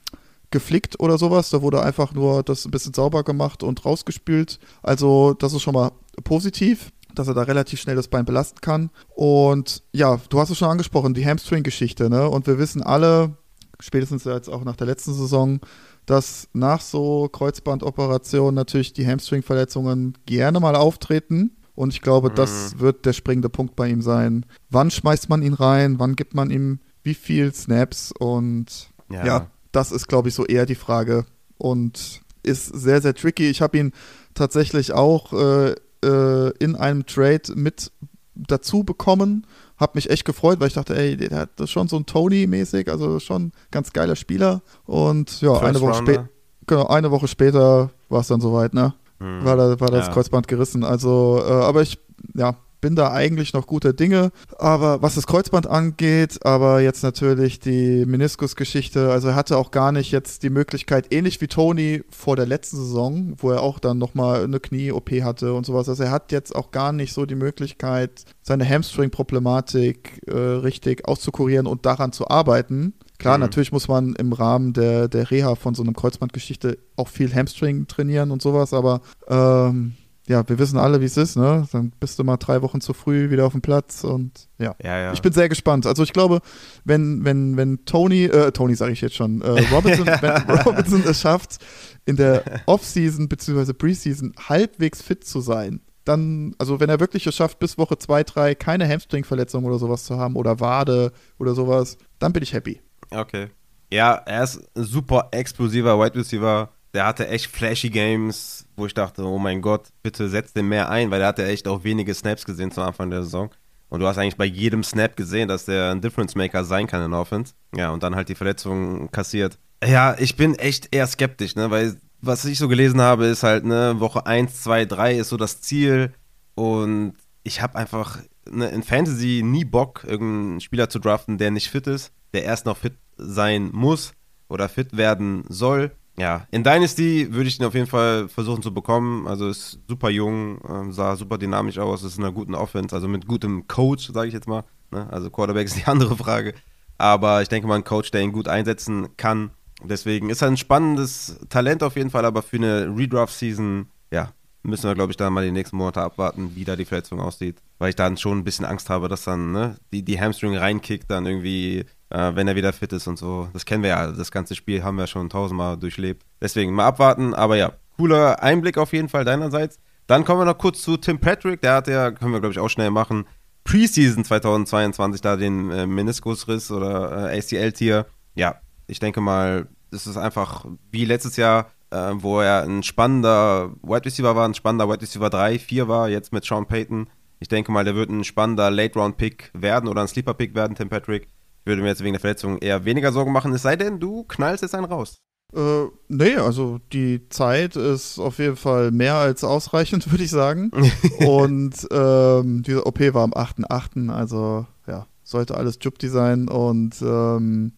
geflickt oder sowas. Da wurde einfach nur das ein bisschen sauber gemacht und rausgespült. Also das ist schon mal positiv dass er da relativ schnell das Bein belasten kann. Und ja, du hast es schon angesprochen, die Hamstring-Geschichte, ne? Und wir wissen alle, spätestens jetzt auch nach der letzten Saison, dass nach so Kreuzbandoperationen natürlich die Hamstring-Verletzungen gerne mal auftreten. Und ich glaube, mhm. das wird der springende Punkt bei ihm sein. Wann schmeißt man ihn rein? Wann gibt man ihm wie viel Snaps? Und ja, ja das ist, glaube ich, so eher die Frage. Und ist sehr, sehr tricky. Ich habe ihn tatsächlich auch äh, äh, in einem Trade mit dazu bekommen. Hab mich echt gefreut, weil ich dachte, ey, der hat das schon so ein Tony-mäßig, also schon ganz geiler Spieler. Und ja, eine Woche, spä genau, eine Woche später war es dann soweit, ne? Hm. War, da, war das ja. Kreuzband gerissen. Also, äh, aber ich, ja, bin da eigentlich noch guter Dinge. Aber was das Kreuzband angeht, aber jetzt natürlich die Meniskusgeschichte, also er hatte auch gar nicht jetzt die Möglichkeit, ähnlich wie Tony vor der letzten Saison, wo er auch dann nochmal eine Knie-OP hatte und sowas. Also er hat jetzt auch gar nicht so die Möglichkeit, seine Hamstring-Problematik äh, richtig auszukurieren und daran zu arbeiten. Klar, mhm. natürlich muss man im Rahmen der, der Reha von so einem Kreuzbandgeschichte auch viel Hamstring trainieren und sowas, aber ähm, ja, wir wissen alle, wie es ist, ne? Dann bist du mal drei Wochen zu früh wieder auf dem Platz und ja. ja, ja. Ich bin sehr gespannt. Also ich glaube, wenn, wenn, wenn Tony, äh, Tony sage ich jetzt schon, äh, Robinson, wenn Robinson es schafft, in der Offseason bzw. Preseason halbwegs fit zu sein, dann, also wenn er wirklich es schafft, bis Woche 2, 3 keine Hamstring-Verletzung oder sowas zu haben oder Wade oder sowas, dann bin ich happy. Okay. Ja, er ist ein super explosiver Wide Receiver. Der hatte echt flashy Games wo ich dachte, oh mein Gott, bitte setz den mehr ein, weil er hat ja echt auch wenige Snaps gesehen zum Anfang der Saison. Und du hast eigentlich bei jedem Snap gesehen, dass der ein Difference Maker sein kann in Offense. Ja, und dann halt die Verletzung kassiert. Ja, ich bin echt eher skeptisch, ne, weil was ich so gelesen habe, ist halt, ne, Woche 1, 2, 3 ist so das Ziel. Und ich habe einfach ne, in Fantasy nie Bock, irgendeinen Spieler zu draften, der nicht fit ist, der erst noch fit sein muss oder fit werden soll ja, in Dynasty würde ich ihn auf jeden Fall versuchen zu bekommen. Also ist super jung, äh, sah super dynamisch aus, ist in einer guten Offense, also mit gutem Coach, sage ich jetzt mal. Ne? Also Quarterback ist die andere Frage. Aber ich denke mal, ein Coach, der ihn gut einsetzen kann. Deswegen ist er ein spannendes Talent auf jeden Fall, aber für eine Redraft-Season, ja, müssen wir, glaube ich, da mal die nächsten Monate abwarten, wie da die Verletzung aussieht. Weil ich dann schon ein bisschen Angst habe, dass dann ne, die, die Hamstring reinkickt, dann irgendwie äh, wenn er wieder fit ist und so. Das kennen wir ja, das ganze Spiel haben wir schon tausendmal durchlebt. Deswegen mal abwarten, aber ja, cooler Einblick auf jeden Fall deinerseits. Dann kommen wir noch kurz zu Tim Patrick, der hat ja, können wir glaube ich auch schnell machen, Preseason 2022 da den äh, Meniskusriss oder äh, ACL-Tier. Ja, ich denke mal, das ist einfach wie letztes Jahr, äh, wo er ein spannender Wide Receiver war, ein spannender Wide Receiver 3, 4 war, jetzt mit Sean Payton. Ich denke mal, der wird ein spannender Late-Round-Pick werden oder ein Sleeper-Pick werden, Tim Patrick würde mir jetzt wegen der Verletzung eher weniger Sorgen machen, es sei denn, du knallst jetzt einen raus. Äh, nee, also die Zeit ist auf jeden Fall mehr als ausreichend, würde ich sagen. und ähm, diese OP war am 8.8., also ja, sollte alles Jupti sein. Und ähm,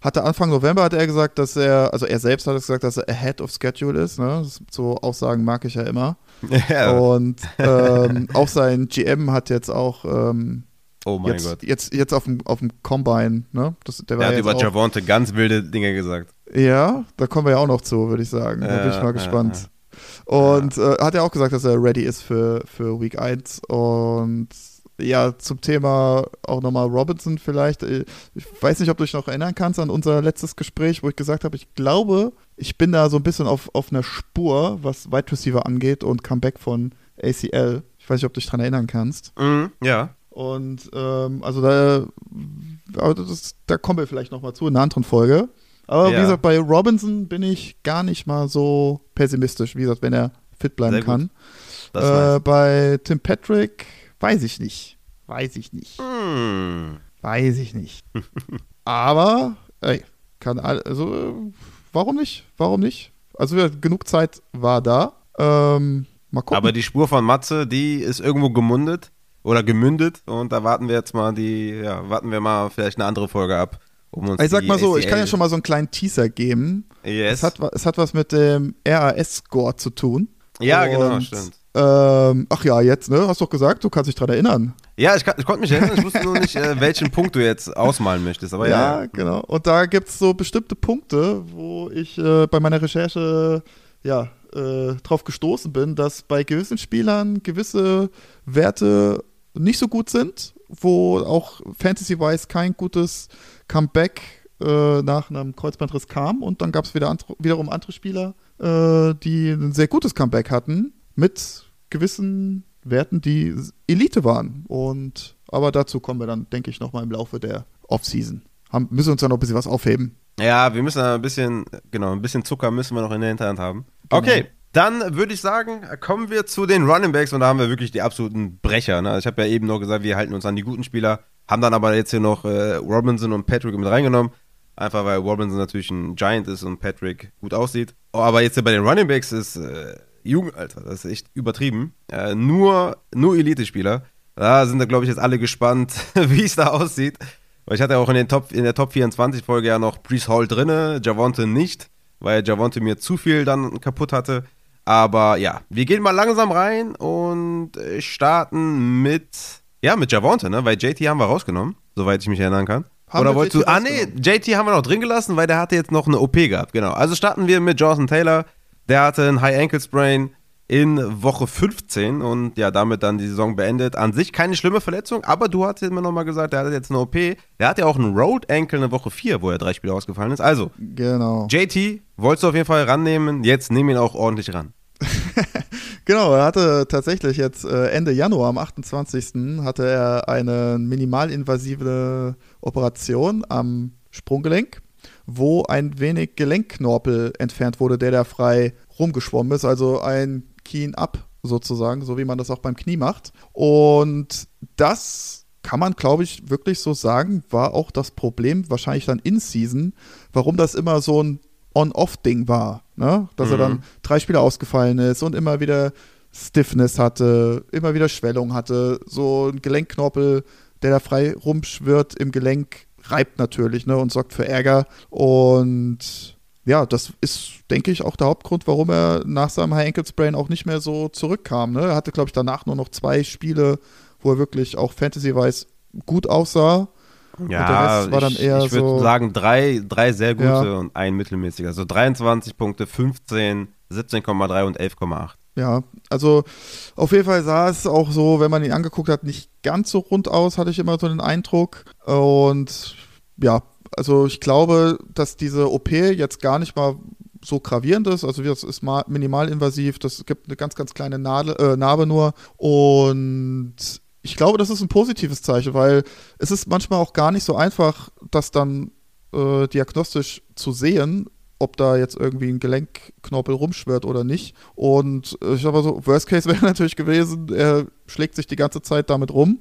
hatte Anfang November hat er gesagt, dass er, also er selbst hat gesagt, dass er ahead of schedule ist. Ne? So Aussagen mag ich ja immer. Ja. Und ähm, auch sein GM hat jetzt auch ähm, Oh mein jetzt, Gott. Jetzt, jetzt auf dem, auf dem Combine, ne? Das, der Der hat über auch, Javonte ganz wilde Dinge gesagt. Ja, da kommen wir ja auch noch zu, würde ich sagen. Da bin ich mal gespannt. Und äh, hat ja auch gesagt, dass er ready ist für, für Week 1. Und ja, zum Thema auch nochmal Robinson vielleicht. Äh, Ich weiß nicht, ob du dich noch erinnern kannst an unser letztes Gespräch, wo ich gesagt habe, ich glaube, ich bin da so ein bisschen auf, auf einer Spur, was Wide Receiver angeht und Comeback von ACL. Ich weiß nicht, ob du dich dran erinnern kannst. Mhm, ja. Und ähm, also da, das, da kommen wir vielleicht nochmal zu in einer anderen Folge. Aber wie Ja. gesagt, bei Robinson bin ich gar nicht mal so pessimistisch, wie gesagt, wenn er fit bleiben Sehr kann. Äh, bei Tim Patrick weiß ich nicht. Weiß ich nicht. Hm. Weiß ich nicht. Aber, ey, kann also, warum nicht? Warum nicht? Also genug Zeit war da. Ähm, mal gucken. Aber die Spur von Matze, die ist irgendwo gemundet oder gemündet und da warten wir jetzt mal die, ja, warten wir mal vielleicht eine andere Folge ab, um uns ich sag mal so, ich kann ja ACL schon mal so einen kleinen Teaser geben. Yes. Es, hat, es hat was mit dem RAS-Score zu tun. ja, genau, Und, stimmt. Ähm, ach ja, jetzt, ne? Hast doch gesagt, du kannst dich dran erinnern. Ja, ich, ich konnte mich erinnern, ich wusste nur nicht, äh, welchen Punkt du jetzt ausmalen möchtest, aber ja. ja, genau. Und da gibt es so bestimmte Punkte, wo ich äh, bei meiner Recherche ja äh, drauf gestoßen bin, dass bei gewissen Spielern gewisse Werte nicht so gut sind, wo auch Fantasy-wise kein gutes Comeback äh, nach einem Kreuzbandriss kam. Und dann gab es wieder andre, wiederum andere Spieler, äh, die ein sehr gutes Comeback hatten mit gewissen Werten, die Elite waren. Und aber dazu kommen wir dann, denke ich, nochmal im Laufe der Offseason. Haben, müssen uns ja noch ein bisschen was aufheben. Ja, wir müssen ein bisschen, genau, ein bisschen Zucker müssen wir noch in der Hinterhand haben. Genau. Okay, dann würde ich sagen, kommen wir zu den Running Backs und da haben wir wirklich die absoluten Brecher. Ne? Ich habe ja eben noch gesagt, wir halten uns an die guten Spieler, haben dann aber jetzt hier noch äh, Robinson und Patrick mit reingenommen. Einfach weil Robinson natürlich ein Giant ist und Patrick gut aussieht. Oh, aber jetzt hier bei den Running Backs ist äh, Jugend, Alter, das ist echt übertrieben. Äh, nur nur Elite-Spieler. Da sind da, glaube ich, jetzt alle gespannt, wie es da aussieht. Weil ich hatte auch in, den Top, in der Top 24 Folge ja noch Brees Hall drinne, Javonte nicht, weil Javonte mir zu viel dann kaputt hatte. Aber ja, wir gehen mal langsam rein und äh, starten mit, ja, mit Javonte, ne? Weil JT haben wir rausgenommen, soweit ich mich erinnern kann. Haben Oder wolltest JT du, ah nee, JT haben wir noch drin gelassen, weil der hatte jetzt noch eine OP gehabt, genau. Also starten wir mit Jonathan Taylor, der hatte einen High Ankle Sprain in Woche 15 und ja, damit dann die Saison beendet. An sich keine schlimme Verletzung, aber du hast mir nochmal gesagt, der hatte jetzt eine OP. Der hat ja auch einen Road Ankle in Woche 4, wo er drei Spiele ausgefallen ist. Also, Genau. JT, wolltest du auf jeden Fall rannehmen, jetzt nimm ihn auch ordentlich ran. Genau, er hatte tatsächlich jetzt äh, Ende Januar, am 28. hatte er eine minimalinvasive Operation am Sprunggelenk, wo ein wenig Gelenkknorpel entfernt wurde, der da frei rumgeschwommen ist, also ein Keen-Up sozusagen, so wie man das auch beim Knie macht. Und das kann man, glaube ich, wirklich so sagen, war auch das Problem, wahrscheinlich dann in Season, warum das immer so ein On-Off-Ding war. Ne? Dass er Mhm. dann drei Spiele ausgefallen ist und immer wieder Stiffness hatte, immer wieder Schwellung hatte, so ein Gelenkknorpel, der da frei rumschwirrt im Gelenk, reibt natürlich ne, und sorgt für Ärger. Und ja, das ist, denke ich, auch der Hauptgrund, warum er nach seinem High Ankle Sprain auch nicht mehr so zurückkam. Ne? Er hatte, glaube ich, danach nur noch zwei Spiele, wo er wirklich auch Fantasy-wise gut aussah. Ja, Rest war dann ich, eher ich würde so- sagen, drei, drei sehr gute Ja. und ein mittelmäßiger. Also 23 Punkte, 15, 17,3 und 11,8. Ja, also auf jeden Fall sah es auch so, wenn man ihn angeguckt hat, nicht ganz so rund aus, hatte ich immer so den Eindruck. Und ja, also ich glaube, dass diese OP jetzt gar nicht mal so gravierend ist. Also das ist mal minimalinvasiv, das gibt eine ganz, ganz kleine Nadel, äh, Narbe nur. Und ich glaube, das ist ein positives Zeichen, weil es ist manchmal auch gar nicht so einfach, das dann äh, diagnostisch zu sehen, ob da jetzt irgendwie ein Gelenkknorpel rumschwirrt oder nicht. Und äh, ich sag mal so, Worst Case wäre natürlich gewesen, er schlägt sich die ganze Zeit damit rum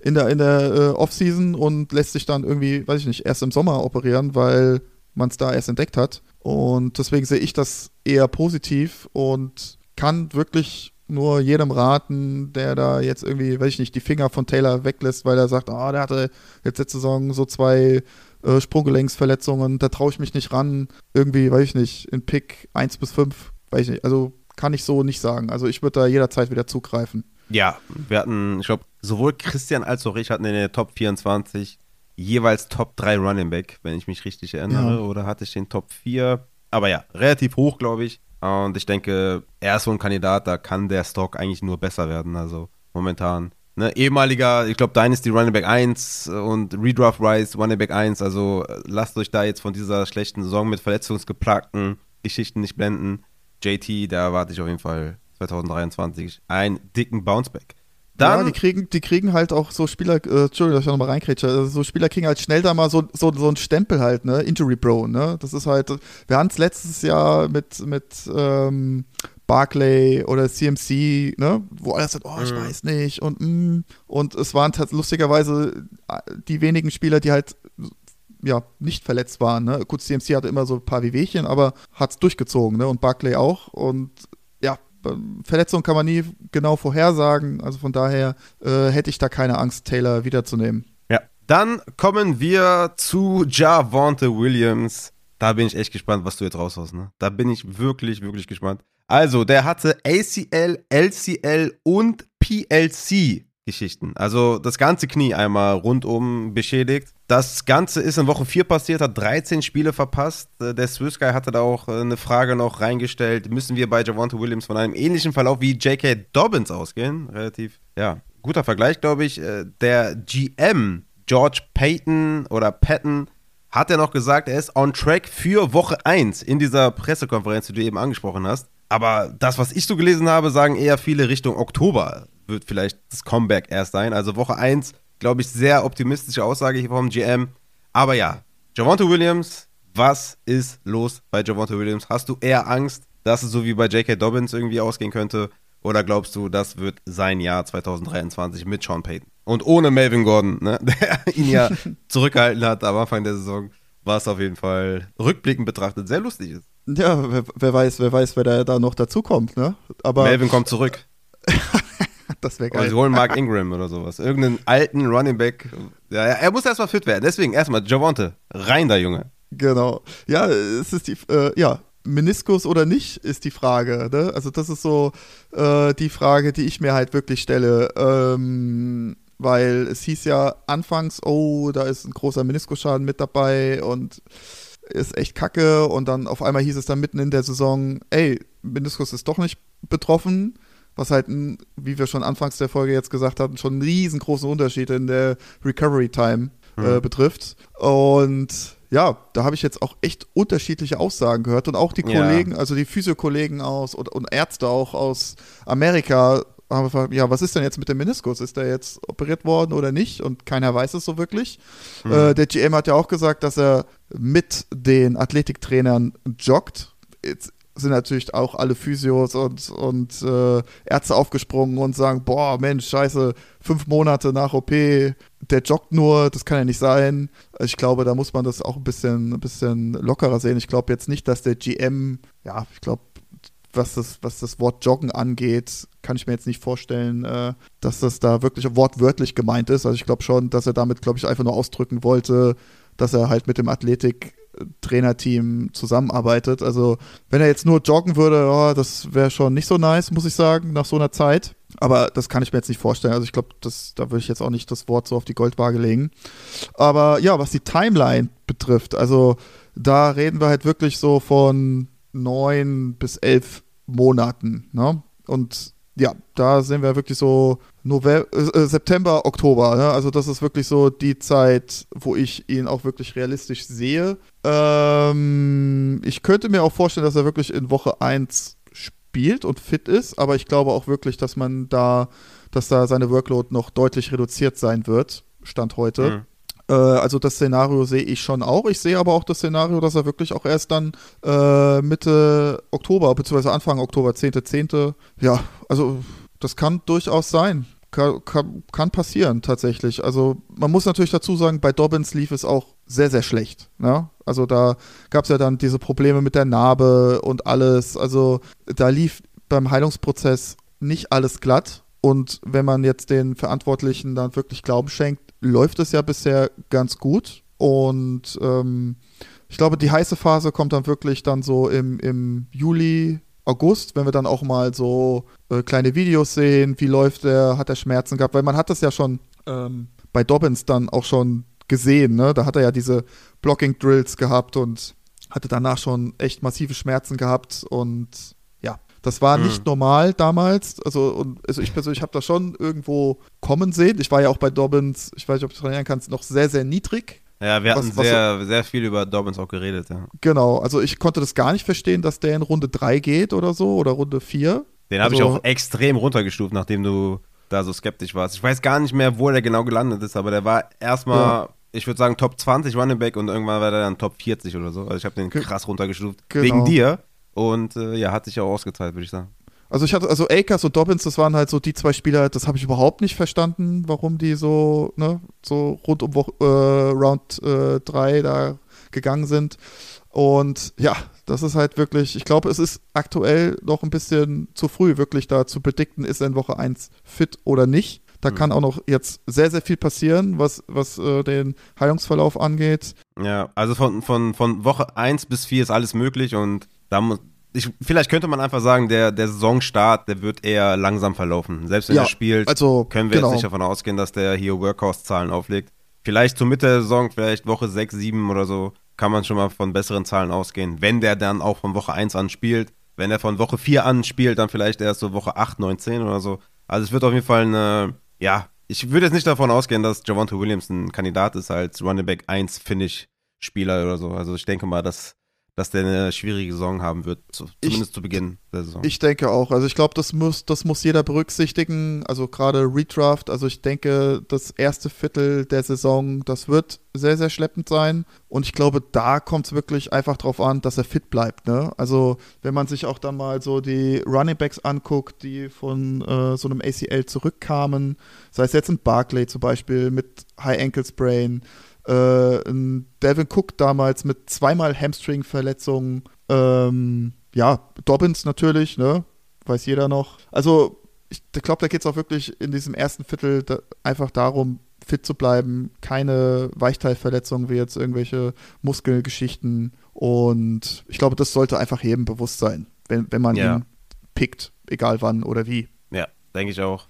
in der, in der äh, Offseason und lässt sich dann irgendwie, weiß ich nicht, erst im Sommer operieren, weil man es da erst entdeckt hat. Und deswegen sehe ich das eher positiv und kann wirklich nur jedem raten, der da jetzt irgendwie, weiß ich nicht, die Finger von Taylor weglässt, weil er sagt, ah, der hatte jetzt letzte Saison so zwei äh, Sprunggelenksverletzungen, da traue ich mich nicht ran. Irgendwie, weiß ich nicht, in Pick 1 bis 5, weiß ich nicht. Also kann ich so nicht sagen. Also ich würde da jederzeit wieder zugreifen. Ja, wir hatten, ich glaube, sowohl Christian als auch ich hatten in der Top 24 jeweils Top 3 Running Back, wenn ich mich richtig erinnere. Ja. Oder hatte ich den Top 4? Aber ja, relativ hoch, glaube ich. Und ich denke, er ist so ein Kandidat, da kann der Stock eigentlich nur besser werden. Also momentan. Ne, ehemaliger, ich glaube, Dynasty Running Back 1 und Redraft Rise Running Back 1. Also lasst euch da jetzt von dieser schlechten Saison mit verletzungsgeplagten Geschichten nicht blenden. JT, da erwarte ich auf jeden Fall 2023 einen dicken Bounceback. Dann, ja, die kriegen, die kriegen halt auch so Spieler, äh, Entschuldigung, dass ich nochmal reinkrätsche, also so Spieler kriegen halt schnell da mal so, so, so einen Stempel halt, ne? Injury Bro, ne? Das ist halt, wir haben es letztes Jahr mit, mit ähm, Barclay oder CMC, ne? Wo alles sagt, oh, ich mhm. weiß nicht und mm, und es waren lustigerweise äh, die wenigen Spieler, die halt ja, nicht verletzt waren. Ne? Gut, CMC hatte immer so ein paar Wehwehchen, aber hat es durchgezogen, ne? Und Barclay auch. Und Verletzung kann man nie genau vorhersagen. Also von daher äh, hätte ich da keine Angst, Taylor wiederzunehmen. Ja, dann kommen wir zu Javonte Williams. Da bin ich echt gespannt, was du jetzt raushaust. Ne? Da bin ich wirklich, wirklich gespannt. Also, der hatte ACL, LCL und PLC Geschichten. Also das ganze Knie einmal rundum beschädigt. Das Ganze ist in Woche 4 passiert, hat 13 Spiele verpasst. Äh, der Swiss Guy hatte da auch äh, eine Frage noch reingestellt. Müssen wir bei Javante Williams von einem ähnlichen Verlauf wie J.K. Dobbins ausgehen? Relativ, ja, guter Vergleich, glaube ich. Äh, der GM George Payton oder Patton hat ja noch gesagt, er ist on track für Woche 1 in dieser Pressekonferenz, die du eben angesprochen hast. Aber das, was ich so gelesen habe, sagen eher viele Richtung Oktober wird vielleicht das Comeback erst sein. Also Woche 1, glaube ich, sehr optimistische Aussage hier vom GM. Aber ja, Javonte Williams, was ist los bei Javonte Williams? Hast du eher Angst, dass es so wie bei J.K. Dobbins irgendwie ausgehen könnte? Oder glaubst du, das wird sein Jahr 2023 mit Sean Payton? Und ohne Melvin Gordon, ne, der ihn ja zurückgehalten hat am Anfang der Saison, was auf jeden Fall rückblickend betrachtet sehr lustig ist. Ja, wer, wer weiß, wer weiß, wer da, da noch dazukommt, ne? Aber Melvin kommt zurück. das wäre geil. Sie holen Mark Ingram oder sowas. Irgendeinen alten Running Back. Ja, er muss erstmal fit werden. Deswegen erstmal Javonte. Rein da, Junge. Genau. Ja, es ist die, äh, ja, Meniskus oder nicht, ist die Frage. Ne? Also, das ist so äh, die Frage, die ich mir halt wirklich stelle. Ähm, weil es hieß ja anfangs, oh, da ist ein großer Meniskusschaden mit dabei und ist echt kacke. Und dann auf einmal hieß es dann mitten in der Saison, ey, Meniskus ist doch nicht betroffen was halt, wie wir schon anfangs der Folge jetzt gesagt haben, schon einen riesengroßen Unterschied in der Recovery Time äh, mhm. betrifft. Und ja, da habe ich jetzt auch echt unterschiedliche Aussagen gehört und auch die ja. Kollegen, also die Physiokollegen aus und, und Ärzte auch aus Amerika haben gefragt, ja, was ist denn jetzt mit dem Meniskus? Ist der jetzt operiert worden oder nicht? Und keiner weiß es so wirklich. Mhm. Äh, der GM hat ja auch gesagt, dass er mit den Athletiktrainern joggt. Jetzt sind natürlich auch alle Physios und, und äh, Ärzte aufgesprungen und sagen, boah, Mensch, scheiße, fünf Monate nach OP, der joggt nur, das kann ja nicht sein. Ich glaube, da muss man das auch ein bisschen, ein bisschen lockerer sehen. Ich glaube jetzt nicht, dass der GM, ja, ich glaube, was das, was das Wort Joggen angeht, kann ich mir jetzt nicht vorstellen, äh, dass das da wirklich wortwörtlich gemeint ist. Also ich glaube schon, dass er damit, glaube ich, einfach nur ausdrücken wollte, dass er halt mit dem Athletik Trainerteam zusammenarbeitet. Also, wenn er jetzt nur joggen würde, oh, das wäre schon nicht so nice, muss ich sagen, nach so einer Zeit. Aber das kann ich mir jetzt nicht vorstellen. Also, ich glaube, da würde ich jetzt auch nicht das Wort so auf die Goldwaage legen. Aber ja, was die Timeline betrifft, also da reden wir halt wirklich so von neun bis elf Monaten. Ne? Und ja, da sind wir wirklich so November, äh, September, Oktober. Ne? Also das ist wirklich so die Zeit, wo ich ihn auch wirklich realistisch sehe. Ähm, ich könnte mir auch vorstellen, dass er wirklich in Woche 1 spielt und fit ist, aber ich glaube auch wirklich, dass man da, dass da seine Workload noch deutlich reduziert sein wird, Stand heute. Mhm. Äh, also das Szenario sehe ich schon auch. Ich sehe aber auch das Szenario, dass er wirklich auch erst dann äh, Mitte Oktober, beziehungsweise Anfang Oktober, 10.10. 10. Ja, also das kann durchaus sein. Kann, kann, kann, passieren tatsächlich. Also man muss natürlich dazu sagen, bei Dobbins lief es auch sehr, sehr schlecht. Ne? Also da gab es ja dann diese Probleme mit der Narbe und alles. Also da lief beim Heilungsprozess nicht alles glatt. Und wenn man jetzt den Verantwortlichen dann wirklich Glauben schenkt, läuft es ja bisher ganz gut. Und ähm, ich glaube, die heiße Phase kommt dann wirklich dann so im, im Juli August, wenn wir dann auch mal so äh, kleine Videos sehen, wie läuft der, hat er Schmerzen gehabt, weil man hat das ja schon ähm, bei Dobbins dann auch schon gesehen, ne? Da hat er ja diese Blocking Drills gehabt und hatte danach schon echt massive Schmerzen gehabt und ja, das war Mhm. nicht normal damals. Also, und, also ich persönlich habe das schon irgendwo kommen sehen. Ich war ja auch bei Dobbins, ich weiß nicht, ob du dich erinnern kannst, noch sehr, sehr niedrig. Ja, wir hatten Was- was sehr, sehr viel über Dobbins auch geredet, ja. Genau, also ich konnte das gar nicht verstehen, dass der in Runde 3 geht oder so oder Runde 4. Den habe ich Also- auch extrem runtergestuft, nachdem du da so skeptisch warst. Ich weiß gar nicht mehr, wo der genau gelandet ist, aber der war erstmal, Ja. ich würde sagen, Top 20 Running Back und irgendwann war der dann Top 40 oder so. Also ich habe den krass runtergestuft. Genau. Wegen dir. Und äh, ja, hat sich auch ausgezahlt, würde ich sagen. Also ich hatte, also Akers und Dobbins, das waren halt so die zwei Spieler, das habe ich überhaupt nicht verstanden, warum die so, ne, so rund um Woche, äh, Round 3 da gegangen sind. Und ja, das ist halt wirklich, ich glaube, es ist aktuell noch ein bisschen zu früh, wirklich da zu predikten, ist er in Woche 1 fit oder nicht. Da Mhm. kann auch noch jetzt sehr, sehr viel passieren, was, was äh, den Heilungsverlauf angeht. Ja, also von, von, von Woche 1 bis 4 ist alles möglich und da muss. Ich, vielleicht könnte man einfach sagen, der, der Saisonstart, der wird eher langsam verlaufen. Selbst wenn Ja, er spielt, Also, können wir genau. jetzt nicht davon ausgehen, dass der hier Workhorse-Zahlen auflegt. Vielleicht zur Mitte der Saison, vielleicht Woche 6, 7 oder so, kann man schon mal von besseren Zahlen ausgehen. Wenn der dann auch von Woche 1 an spielt. Wenn er von Woche 4 an spielt, dann vielleicht erst so Woche 8, 9, 10 oder so. Also es wird auf jeden Fall eine, ja, ich würde jetzt nicht davon ausgehen, dass Javante Williams ein Kandidat ist als Running Back 1 Finish-Spieler oder so. Also ich denke mal, dass, dass der eine schwierige Saison haben wird, zu, Ich- zumindest zu Beginn der Saison. Ich denke auch. Also ich glaube, das muss, das muss jeder berücksichtigen. Also gerade Redraft. Also ich denke, das erste Viertel der Saison, das wird sehr, sehr schleppend sein. Und ich glaube, da kommt es wirklich einfach drauf an, dass er fit bleibt. Ne? Also wenn man sich auch dann mal so die Running Backs anguckt, die von äh, so einem ACL zurückkamen, sei es jetzt ein Barclay zum Beispiel mit High Ankle Sprain, äh, Devin Cook damals mit zweimal Hamstring-Verletzungen, ähm, ja, Dobbins natürlich, ne? Weiß jeder noch. Also, ich glaube, da geht es auch wirklich in diesem ersten Viertel da, einfach darum, fit zu bleiben, keine Weichteilverletzungen wie jetzt irgendwelche Muskelgeschichten. Und ich glaube, das sollte einfach jedem bewusst sein, wenn, wenn man Ja. ihn pickt, egal wann oder wie. ja, denke ich auch.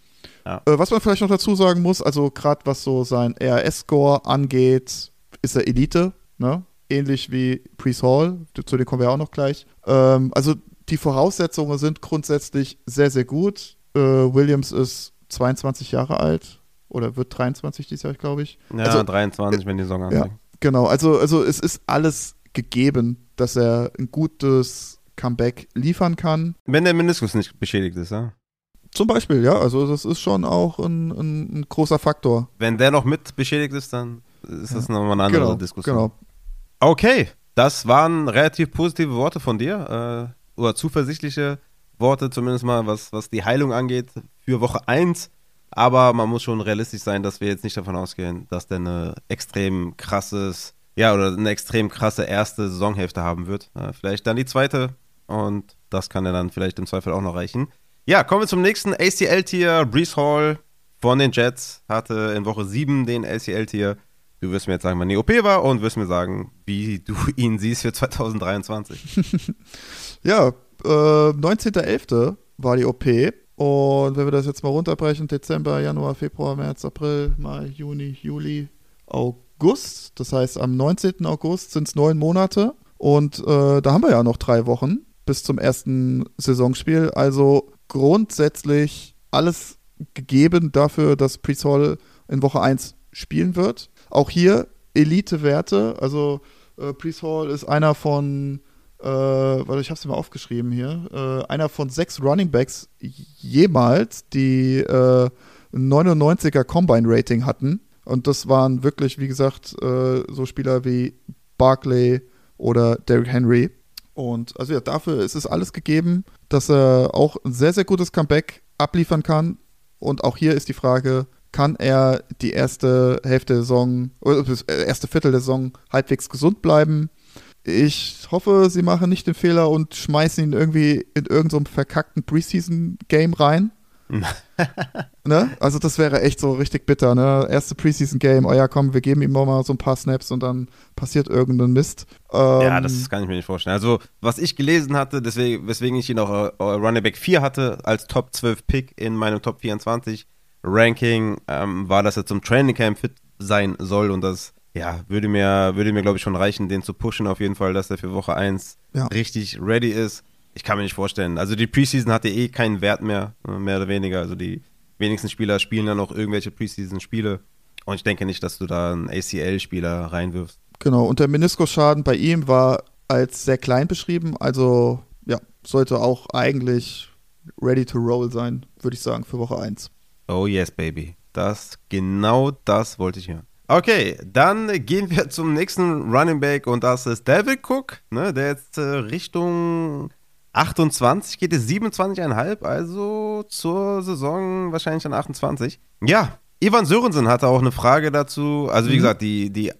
Äh, was man vielleicht noch dazu sagen muss, also gerade was so sein RS-Score angeht, ist er Elite, ne? Ähnlich wie Priest Hall, zu dem kommen wir auch noch gleich. Ähm, also die Voraussetzungen sind grundsätzlich sehr, sehr gut. Äh, Williams ist 22 Jahre alt oder wird 23 dieses Jahr, glaube ich. Ja, Also, 23, wenn die Saison ja. anfängt. Genau, also, also es ist alles gegeben, dass er ein gutes Comeback liefern kann. Wenn der Meniskus nicht beschädigt ist, ja. Zum Beispiel, ja, also das ist schon auch ein, ein, ein großer Faktor. Wenn der noch mit beschädigt ist, dann ist das nochmal eine andere Genau, Diskussion. genau. Okay, das waren relativ positive Worte von dir. Äh, oder zuversichtliche Worte, zumindest mal, was, was die Heilung angeht, für Woche 1. Aber man muss schon realistisch sein, dass wir jetzt nicht davon ausgehen, dass der eine extrem krasses, ja, oder eine extrem krasse erste Saisonhälfte haben wird. Äh, vielleicht dann die zweite. Und das kann er dann vielleicht im Zweifel auch noch reichen. Ja, kommen wir zum nächsten ACL-Tier. Brees Hall von den Jets hatte in Woche 7 den ACL-Tier. Du wirst mir jetzt sagen, wann die OP war und wirst mir sagen, wie du ihn siehst für 2023. Ja, äh, 19.11. war die OP. Und wenn wir das jetzt mal runterbrechen, Dezember, Januar, Februar, März, April, Mai, Juni, Juli, August. Das heißt, am 19. August sind es neun Monate. Und äh, da haben wir ja noch drei Wochen bis zum ersten Saisonspiel. Also grundsätzlich alles gegeben dafür, dass Priest Hall in Woche 1 spielen wird. Auch hier Elite-Werte. Also äh, Priest Hall ist einer von äh, warte, ich habe es mir aufgeschrieben hier, äh, einer von sechs Running Backs jemals, die äh, ein 99er Combine Rating hatten. Und das waren wirklich, wie gesagt, äh, so Spieler wie Barkley oder Derrick Henry. Und also ja, dafür ist es alles gegeben, dass er auch ein sehr, sehr gutes Comeback abliefern kann. Und auch hier ist die Frage, kann er die erste Hälfte der Saison, oder das erste Viertel der Saison halbwegs gesund bleiben? Ich hoffe, sie machen nicht den Fehler und schmeißen ihn irgendwie in irgendeinem verkackten Preseason-Game rein. ne? Also das wäre echt so richtig bitter, ne? Erste Preseason-Game, oh ja, komm, wir geben ihm mal so ein paar Snaps und dann passiert irgendein Mist. Ähm, ja, das kann ich mir nicht vorstellen. Also, was ich gelesen hatte, deswegen, weswegen ich ihn auch äh, Running Back 4 hatte, als Top 12 Pick in meinem Top 24 Ranking, ähm, war, dass er zum Training Camp fit sein soll und das ja, würde mir, würde mir glaube ich, schon reichen, den zu pushen, auf jeden Fall, dass er für Woche 1 ja. richtig ready ist. Ich kann mir nicht vorstellen. Also die Preseason hatte eh keinen Wert mehr, mehr oder weniger. Also die wenigsten Spieler spielen dann noch irgendwelche Preseason-Spiele. Und ich denke nicht, dass du da einen ACL-Spieler reinwirfst. Genau, und der Meniskusschaden bei ihm war als sehr klein beschrieben. Also ja, sollte auch eigentlich ready to roll sein, würde ich sagen, für Woche 1. Oh yes, baby. Das, genau das wollte ich hören. Okay, dann gehen wir zum nächsten Running Back und das ist David Cook, ne, der jetzt äh, Richtung 28 geht es 27,5, also zur Saison wahrscheinlich dann 28. Ja, Ivan Sörensen hatte auch eine Frage dazu. Also wie mhm. gesagt, die, die äh,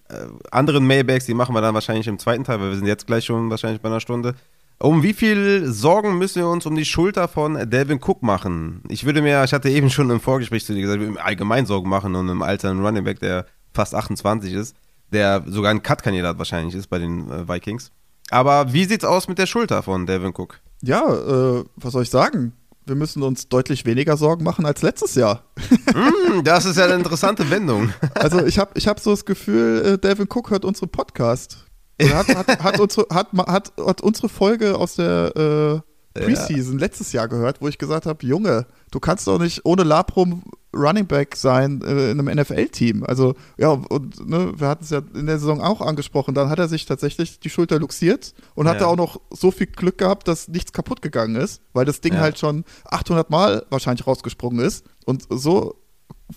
anderen Mailbacks, die machen wir dann wahrscheinlich im zweiten Teil, weil wir sind jetzt gleich schon wahrscheinlich bei einer Stunde. Um wie viel Sorgen müssen wir uns um die Schulter von Delvin Cook machen? Ich würde mir, ich hatte eben schon im Vorgespräch zu dir gesagt, mir allgemein Sorgen machen und im Alter einen Running Back, der fast 28 ist, der sogar ein Cut-Kandidat wahrscheinlich ist bei den äh, Vikings. Aber wie sieht's aus mit der Schulter von Delvin Cook? Ja, äh, was soll ich sagen? Wir müssen uns deutlich weniger Sorgen machen als letztes Jahr. mm, das ist ja eine interessante Wendung. Also ich habe ich hab so das Gefühl, äh, Delvin Cook hört unsere Podcast. Hat, hat, hat, unsere, hat, unsere Folge aus der äh, Preseason letztes Jahr gehört, wo ich gesagt habe, Junge, du kannst doch nicht ohne Labrum Running Back sein äh, in einem NFL-Team. Also, ja, und ne, wir hatten es ja in der Saison auch angesprochen, dann hat er sich tatsächlich die Schulter luxiert und ja. hatte auch noch so viel Glück gehabt, dass nichts kaputt gegangen ist, weil das Ding ja. halt schon 800 Mal wahrscheinlich rausgesprungen ist und so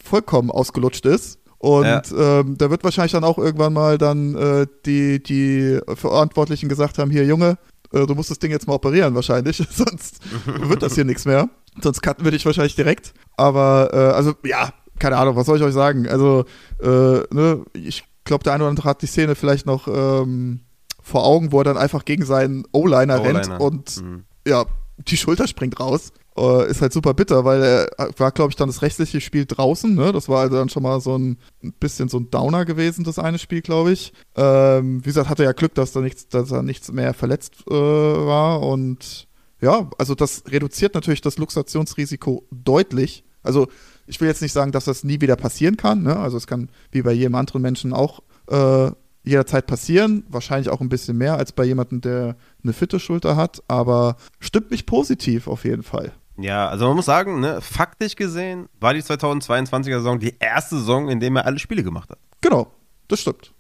vollkommen ausgelutscht ist. Und ja. ähm, da wird wahrscheinlich dann auch irgendwann mal dann äh, die, die Verantwortlichen gesagt haben, hier Junge, äh, du musst das Ding jetzt mal operieren wahrscheinlich, sonst wird das hier nichts mehr. Sonst cutten wir dich wahrscheinlich direkt. Aber, äh, also, ja, keine Ahnung, was soll ich euch sagen? Also, äh, ne, ich glaube, der eine oder andere hat die Szene vielleicht noch ähm, vor Augen, wo er dann einfach gegen seinen O-Liner rennt und mhm. ja, die Schulter springt raus. Uh, ist halt super bitter, weil er war, glaube ich, dann das rechtliche Spiel draußen. Ne? Das war also dann schon mal so ein, ein bisschen so ein Downer gewesen, das eine Spiel, glaube ich. Ähm, wie gesagt, hatte er ja Glück, dass da nichts, dass er nichts mehr verletzt äh, war und ja, also das reduziert natürlich das Luxationsrisiko deutlich. Also ich will jetzt nicht sagen, dass das nie wieder passieren kann. Ne? Also es kann wie bei jedem anderen Menschen auch äh, jederzeit passieren. Wahrscheinlich auch ein bisschen mehr als bei jemandem, der eine fitte Schulter hat. Aber stimmt mich positiv auf jeden Fall. Ja, also man muss sagen, ne, faktisch gesehen war die 2022er Saison die erste Saison, in der er alle Spiele gemacht hat. Genau, das stimmt.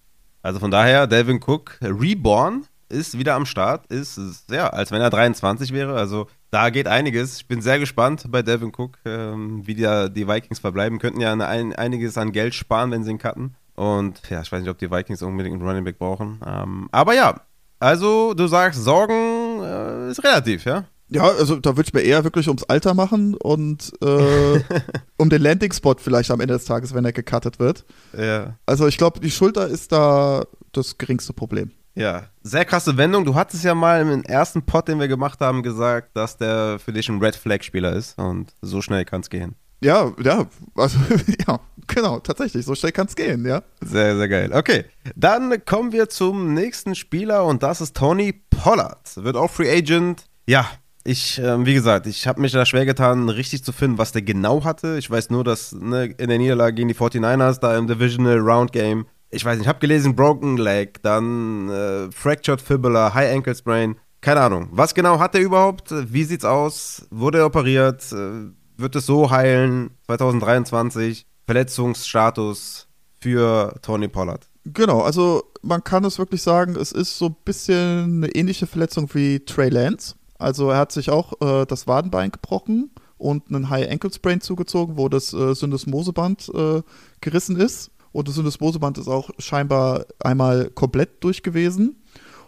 Also von daher, Delvin Cook, reborn, ist wieder am Start, ist, ist ja, als wenn er 23 wäre. Also da geht einiges. Ich bin sehr gespannt bei Devin Cook, ähm, wie die, die Vikings verbleiben. Könnten ja ein, einiges an Geld sparen, wenn sie ihn cutten. Und ja, ich weiß nicht, ob die Vikings unbedingt einen Running Back brauchen. Ähm, aber ja, also du sagst, Sorgen äh, ist relativ, ja? Ja, also da würde ich mir eher wirklich ums Alter machen und äh, um den Landing-Spot vielleicht am Ende des Tages, wenn er gecuttet wird. Ja. Also ich glaube, die Schulter ist da das geringste Problem. Ja, sehr krasse Wendung. Du hattest ja mal im ersten Pod, den wir gemacht haben, gesagt, dass der für dich ein Red Flag-Spieler ist und so schnell kann es gehen. Ja, ja, also, ja, genau, tatsächlich, so schnell kann es gehen, ja. Sehr, sehr geil. Okay, dann kommen wir zum nächsten Spieler und das ist Tony Pollard. Wird auch Free Agent. Ja, ich, äh, wie gesagt, ich habe mich da schwer getan, richtig zu finden, was der genau hatte. Ich weiß nur, dass ne, in der Niederlage gegen die 49ers da im Divisional Round Game ich weiß nicht, ich habe gelesen Broken Leg, dann äh, Fractured Fibula, High Ankle Sprain, keine Ahnung. Was genau hat er überhaupt? Wie sieht's aus? Wurde er operiert? Äh, wird es so heilen? 2023 Verletzungsstatus für Tony Pollard. Genau, also man kann es wirklich sagen, es ist so ein bisschen eine ähnliche Verletzung wie Trey Lance. Also er hat sich auch äh, das Wadenbein gebrochen und einen High Ankle Sprain zugezogen, wo das äh, Syndesmoseband äh, gerissen ist. Und das Syndesmoseband ist auch scheinbar einmal komplett durch gewesen.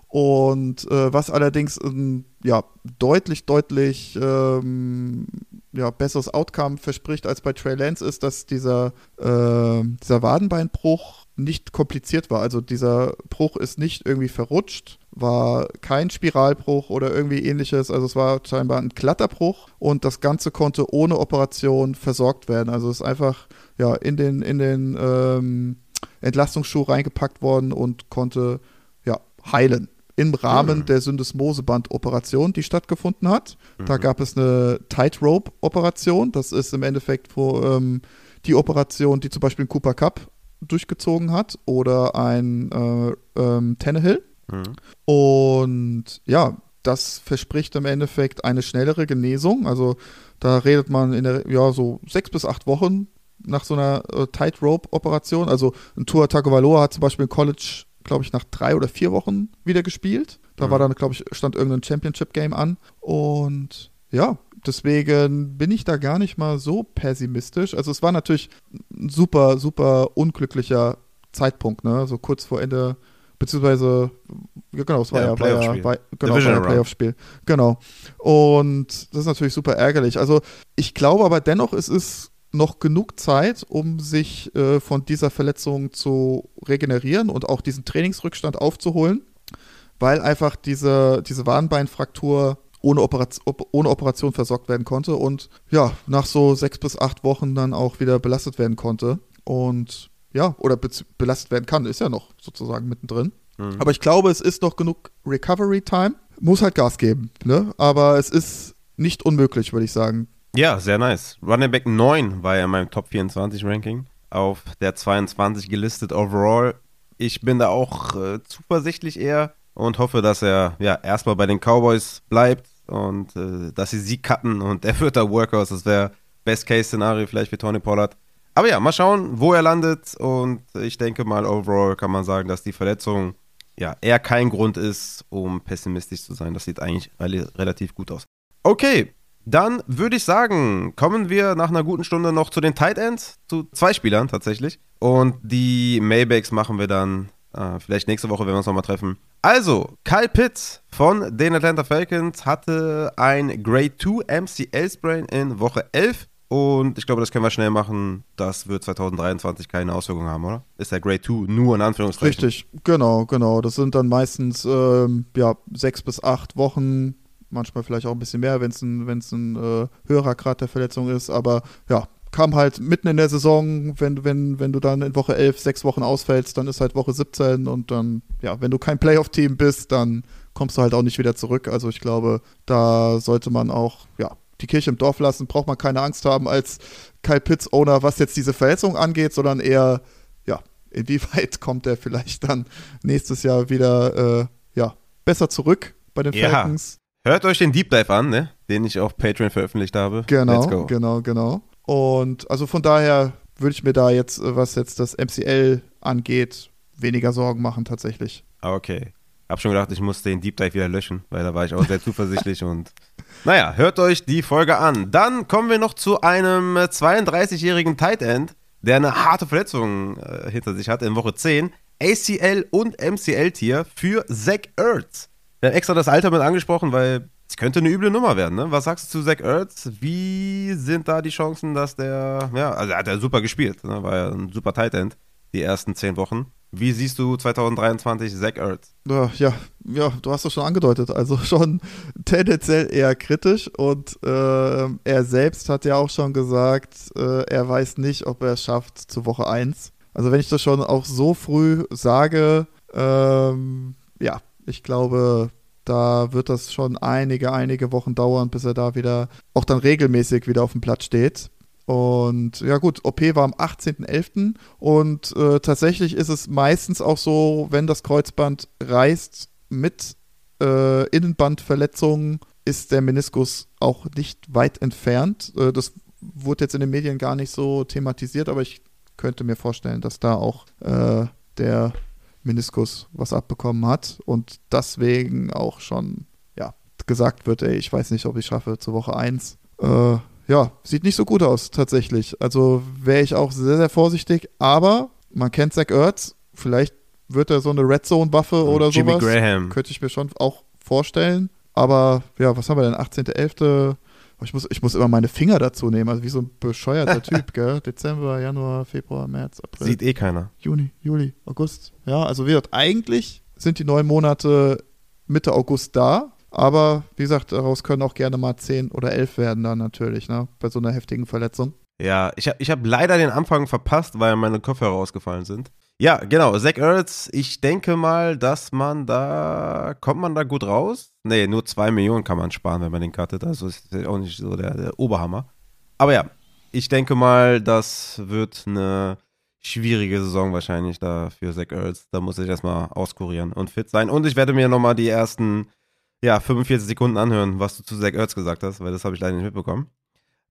Und äh, was allerdings ähm, ja, deutlich, deutlich ähm, ja, besseres Outcome verspricht als bei Trey Lance, ist, dass dieser, äh, dieser Wadenbeinbruch nicht kompliziert war. Also dieser Bruch ist nicht irgendwie verrutscht, war kein Spiralbruch oder irgendwie ähnliches. Also es war scheinbar ein Kletterbruch und das Ganze konnte ohne Operation versorgt werden. Also es ist einfach ja, in den, in den ähm, Entlastungsschuh reingepackt worden und konnte ja, heilen im Rahmen mhm. der Syndesmoseband-Operation, die stattgefunden hat. Mhm. Da gab es eine Tightrope-Operation. Das ist im Endeffekt wo, ähm, die Operation, die zum Beispiel Cooper Cup durchgezogen hat oder ein äh, ähm, Tannehill. Mhm. Und ja, das verspricht im Endeffekt eine schnellere Genesung. Also da redet man in der, ja, so sechs bis acht Wochen nach so einer äh, Tightrope-Operation. Also ein Tour Tagovailoa hat zum Beispiel im College glaube ich, nach drei oder vier Wochen wieder gespielt. Da mhm. war dann, glaube ich, stand irgendein Championship-Game an. Und ja, deswegen bin ich da gar nicht mal so pessimistisch. Also es war natürlich ein super, super unglücklicher Zeitpunkt, ne? So kurz vor Ende, beziehungsweise, ja, genau, es war ja, ja, war ja war, genau, war ein Playoff-Spiel. Genau. Und das ist natürlich super ärgerlich. Also ich glaube aber dennoch, es ist noch genug Zeit, um sich äh, von dieser Verletzung zu regenerieren und auch diesen Trainingsrückstand aufzuholen, weil einfach diese, diese Wadenbeinfraktur ohne, Operation, ohne Operation versorgt werden konnte und ja, nach so sechs bis acht Wochen dann auch wieder belastet werden konnte. Und ja, oder be belastet werden kann, ist ja noch sozusagen mittendrin. Mhm. Aber ich glaube, es ist noch genug Recovery Time. Muss halt Gas geben, ne? Aber es ist nicht unmöglich, würde ich sagen. Ja, sehr nice. Running Back 9 war ja in meinem Top 24 Ranking. Auf der 22 gelistet overall. Ich bin da auch äh, zuversichtlich eher und hoffe, dass er ja erstmal bei den Cowboys bleibt und äh, dass sie sie cutten und er wird da Workhorse. Das wäre Best-Case-Szenario vielleicht für Tony Pollard. Aber ja, mal schauen, wo er landet und ich denke mal, overall kann man sagen, dass die Verletzung ja eher kein Grund ist, um pessimistisch zu sein. Das sieht eigentlich relativ gut aus. Okay, dann würde ich sagen, kommen wir nach einer guten Stunde noch zu den Tight Ends, zu zwei Spielern tatsächlich. Und die Maybacks machen wir dann äh, vielleicht nächste Woche, wenn wir uns nochmal treffen. Also, Kyle Pitts von den Atlanta Falcons hatte ein Grade 2 MCL-Sprain in Woche 11. Und ich glaube, das können wir schnell machen. Das wird 2023 keine Auswirkungen haben, oder? Ist der Grade 2 nur in Anführungszeichen? Richtig, genau, genau. Das sind dann meistens ähm, ja, sechs bis acht Wochen manchmal vielleicht auch ein bisschen mehr, wenn es ein, wenn's ein äh, höherer Grad der Verletzung ist. Aber ja, kam halt mitten in der Saison, wenn, wenn, wenn du dann in Woche 11 sechs Wochen ausfällst, dann ist halt Woche 17 und dann, ja, wenn du kein Playoff-Team bist, dann kommst du halt auch nicht wieder zurück. Also ich glaube, da sollte man auch, ja, die Kirche im Dorf lassen, braucht man keine Angst haben als Kyle Pitts-Owner, was jetzt diese Verletzung angeht, sondern eher, ja, inwieweit kommt er vielleicht dann nächstes Jahr wieder, äh, ja, besser zurück bei den ja. Falcons. Hört euch den Deep Dive an, ne? den ich auf Patreon veröffentlicht habe. Genau, genau, genau. Und also von daher würde ich mir da jetzt, was jetzt das MCL angeht, weniger Sorgen machen tatsächlich. Ah, okay. Hab schon gedacht, ich muss den Deep Dive wieder löschen, weil da war ich auch sehr zuversichtlich und naja, hört euch die Folge an. Dann kommen wir noch zu einem 32-jährigen Tight End, der eine harte Verletzung äh, hinter sich hat in Woche 10. ACL und MCL-Tier für Zach Ertz. Wir haben extra das Alter mit angesprochen, weil es könnte eine üble Nummer werden. Ne? Was sagst du zu Zach Ertz? Wie sind da die Chancen, dass der, ja, also er hat ja super gespielt, ne? war ja ein super Tight End die ersten zehn Wochen. Wie siehst du 2023 Zach Ertz? Ja, ja, du hast es schon angedeutet. Also schon tendenziell eher kritisch und äh, er selbst hat ja auch schon gesagt, äh, er weiß nicht, ob er es schafft zu Woche 1. Also wenn ich das schon auch so früh sage, ähm, ja, ich glaube, da wird das schon einige, einige Wochen dauern, bis er da wieder auch dann regelmäßig wieder auf dem Platz steht. Und ja gut, OP war am 18.11. und äh, tatsächlich ist es meistens auch so, wenn das Kreuzband reißt mit äh, Innenbandverletzungen, ist der Meniskus auch nicht weit entfernt. Äh, das wurde jetzt in den Medien gar nicht so thematisiert, aber ich könnte mir vorstellen, dass da auch äh, der Meniskus was abbekommen hat und deswegen auch schon ja, gesagt wird, ey, ich weiß nicht, ob ich schaffe zur Woche 1. Äh, ja, sieht nicht so gut aus tatsächlich. Also wäre ich auch sehr, sehr vorsichtig, aber man kennt Zach Ertz, vielleicht wird er so eine Red Zone Waffe oder Jimmy sowas. Graham. Könnte ich mir schon auch vorstellen. Aber ja, was haben wir denn? 18.11. Ich muss, ich muss immer meine Finger dazu nehmen, also wie so ein bescheuerter Typ, gell? Dezember, Januar, Februar, März, April. Sieht eh keiner. Juni, Juli, August. Ja, also wie gesagt, eigentlich sind die neun Monate Mitte August da, aber wie gesagt, daraus können auch gerne mal zehn oder elf werden dann natürlich, ne? Bei so einer heftigen Verletzung. Ja, ich habe ich hab leider den Anfang verpasst, weil meine Kopfhörer rausgefallen sind. Ja, genau, Zach Ertz, ich denke mal, dass man da, kommt man da gut raus? Nee, nur zwei Millionen kann man sparen, wenn man den cuttet, also ist auch nicht so der, der Oberhammer. Aber ja, ich denke mal, das wird eine schwierige Saison wahrscheinlich da für Zach Ertz. Da muss ich erstmal auskurieren und fit sein. Und ich werde mir nochmal die ersten, ja, 45 Sekunden anhören, was du zu Zach Ertz gesagt hast, weil das habe ich leider nicht mitbekommen.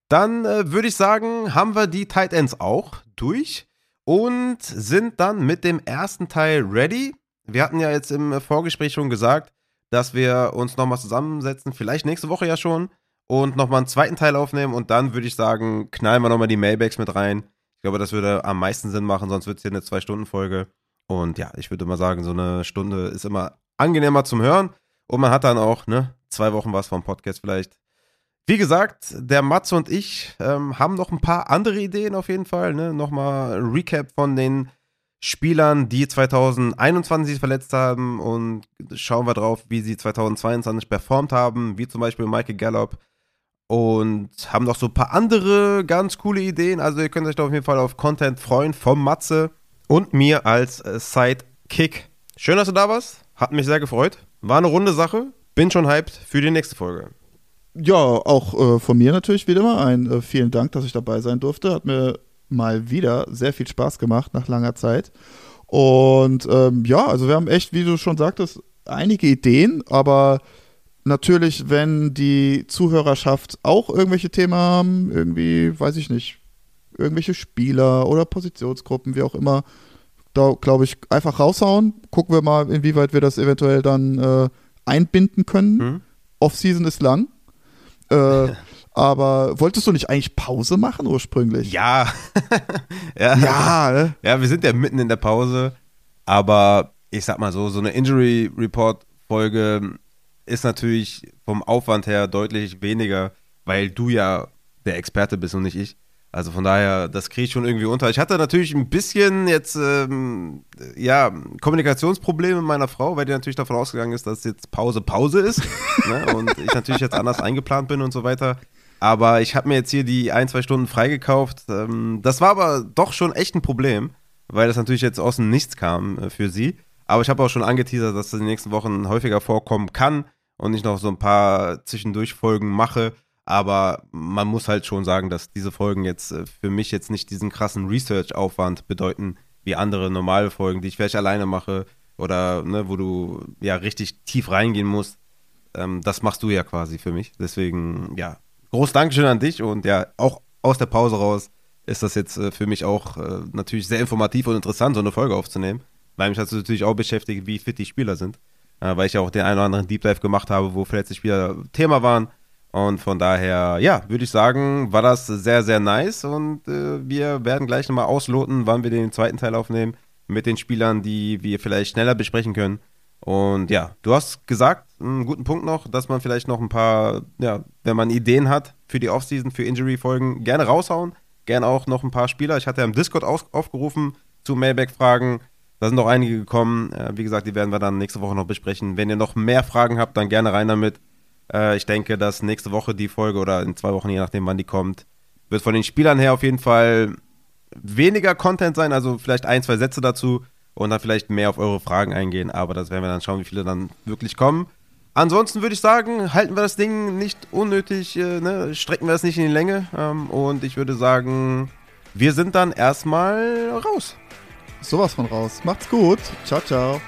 Dann äh, würde ich sagen, haben wir die Tight Ends auch durch und sind dann mit dem ersten Teil ready. Wir hatten ja jetzt im Vorgespräch schon gesagt, dass wir uns nochmal zusammensetzen, vielleicht nächste Woche ja schon, und nochmal einen zweiten Teil aufnehmen und dann würde ich sagen, knallen wir nochmal die Mailbags mit rein. Ich glaube, das würde am meisten Sinn machen, sonst wird es hier eine Zwei-Stunden-Folge. Und ja, ich würde mal sagen, so eine Stunde ist immer angenehmer zum Hören und man hat dann auch, ne, zwei Wochen was vom Podcast vielleicht wie gesagt, der Matze und ich ähm, haben noch ein paar andere Ideen auf jeden Fall. Ne? Nochmal Recap von den Spielern, die 2021 verletzt haben und schauen wir drauf, wie sie 2022 performt haben, wie zum Beispiel Michael Gallup. Und haben noch so ein paar andere ganz coole Ideen. Also ihr könnt euch da auf jeden Fall auf Content freuen vom Matze und mir als äh, Sidekick. Schön, dass du da warst. Hat mich sehr gefreut. War eine runde Sache. Bin schon hyped für die nächste Folge. Ja, auch äh, von mir natürlich wieder mal ein äh, vielen Dank, dass ich dabei sein durfte. Hat mir mal wieder sehr viel Spaß gemacht nach langer Zeit. Und ähm, ja, also wir haben echt, wie du schon sagtest, einige Ideen, aber natürlich, wenn die Zuhörerschaft auch irgendwelche Themen haben, irgendwie, weiß ich nicht, irgendwelche Spieler oder Positionsgruppen, wie auch immer, da glaube ich, einfach raushauen. Gucken wir mal, inwieweit wir das eventuell dann äh, einbinden können. Mhm. Off-Season ist lang. Äh, aber wolltest du nicht eigentlich Pause machen ursprünglich? Ja. ja. Ja, ne? ja, wir sind ja mitten in der Pause. Aber ich sag mal so, so eine Injury Report Folge ist natürlich vom Aufwand her deutlich weniger, weil du ja der Experte bist und nicht ich. Also von daher, das kriege ich schon irgendwie unter. Ich hatte natürlich ein bisschen jetzt, ähm, ja, Kommunikationsprobleme mit meiner Frau, weil die natürlich davon ausgegangen ist, dass jetzt Pause Pause ist. ne? Und ich natürlich jetzt anders eingeplant bin und so weiter. Aber ich habe mir jetzt hier die ein, zwei Stunden freigekauft. Ähm, das war aber doch schon echt ein Problem, weil das natürlich jetzt aus dem Nichts kam äh, für sie. Aber ich habe auch schon angeteasert, dass das in den nächsten Wochen häufiger vorkommen kann und ich noch so ein paar Zwischendurchfolgen mache aber man muss halt schon sagen, dass diese Folgen jetzt äh, für mich jetzt nicht diesen krassen Research-Aufwand bedeuten, wie andere normale Folgen, die ich vielleicht alleine mache oder ne, wo du ja richtig tief reingehen musst. Ähm, das machst du ja quasi für mich. Deswegen, ja, groß Dankeschön an dich und ja, auch aus der Pause raus ist das jetzt äh, für mich auch äh, natürlich sehr informativ und interessant, so eine Folge aufzunehmen, weil mich das natürlich auch beschäftigt, wie fit die Spieler sind. Weil ich ja auch den einen oder anderen Deep Dive gemacht habe, wo vielleicht die Spieler Thema waren und von daher, ja, würde ich sagen, war das sehr, sehr nice. Und äh, wir werden gleich nochmal ausloten, wann wir den zweiten Teil aufnehmen mit den Spielern, die wir vielleicht schneller besprechen können. Und ja, du hast gesagt, einen guten Punkt noch, dass man vielleicht noch ein paar, ja, wenn man Ideen hat für die Offseason, für Injury-Folgen, gerne raushauen. Gerne auch noch ein paar Spieler. Ich hatte ja im Discord aufgerufen zu Mailback-Fragen. Da sind noch einige gekommen. Äh, wie gesagt, die werden wir dann nächste Woche noch besprechen. Wenn ihr noch mehr Fragen habt, dann gerne rein damit. Äh, ich denke, dass nächste Woche die Folge oder in zwei Wochen, je nachdem, wann die kommt, wird von den Spielern her auf jeden Fall weniger Content sein, also vielleicht ein, zwei Sätze dazu und dann vielleicht mehr auf eure Fragen eingehen, aber das werden wir dann schauen, wie viele dann wirklich kommen. Ansonsten würde ich sagen, halten wir das Ding nicht unnötig, äh, ne? strecken wir es nicht in die Länge ähm, und ich würde sagen, wir sind dann erstmal raus. Sowas von raus. Macht's gut. Ciao, ciao.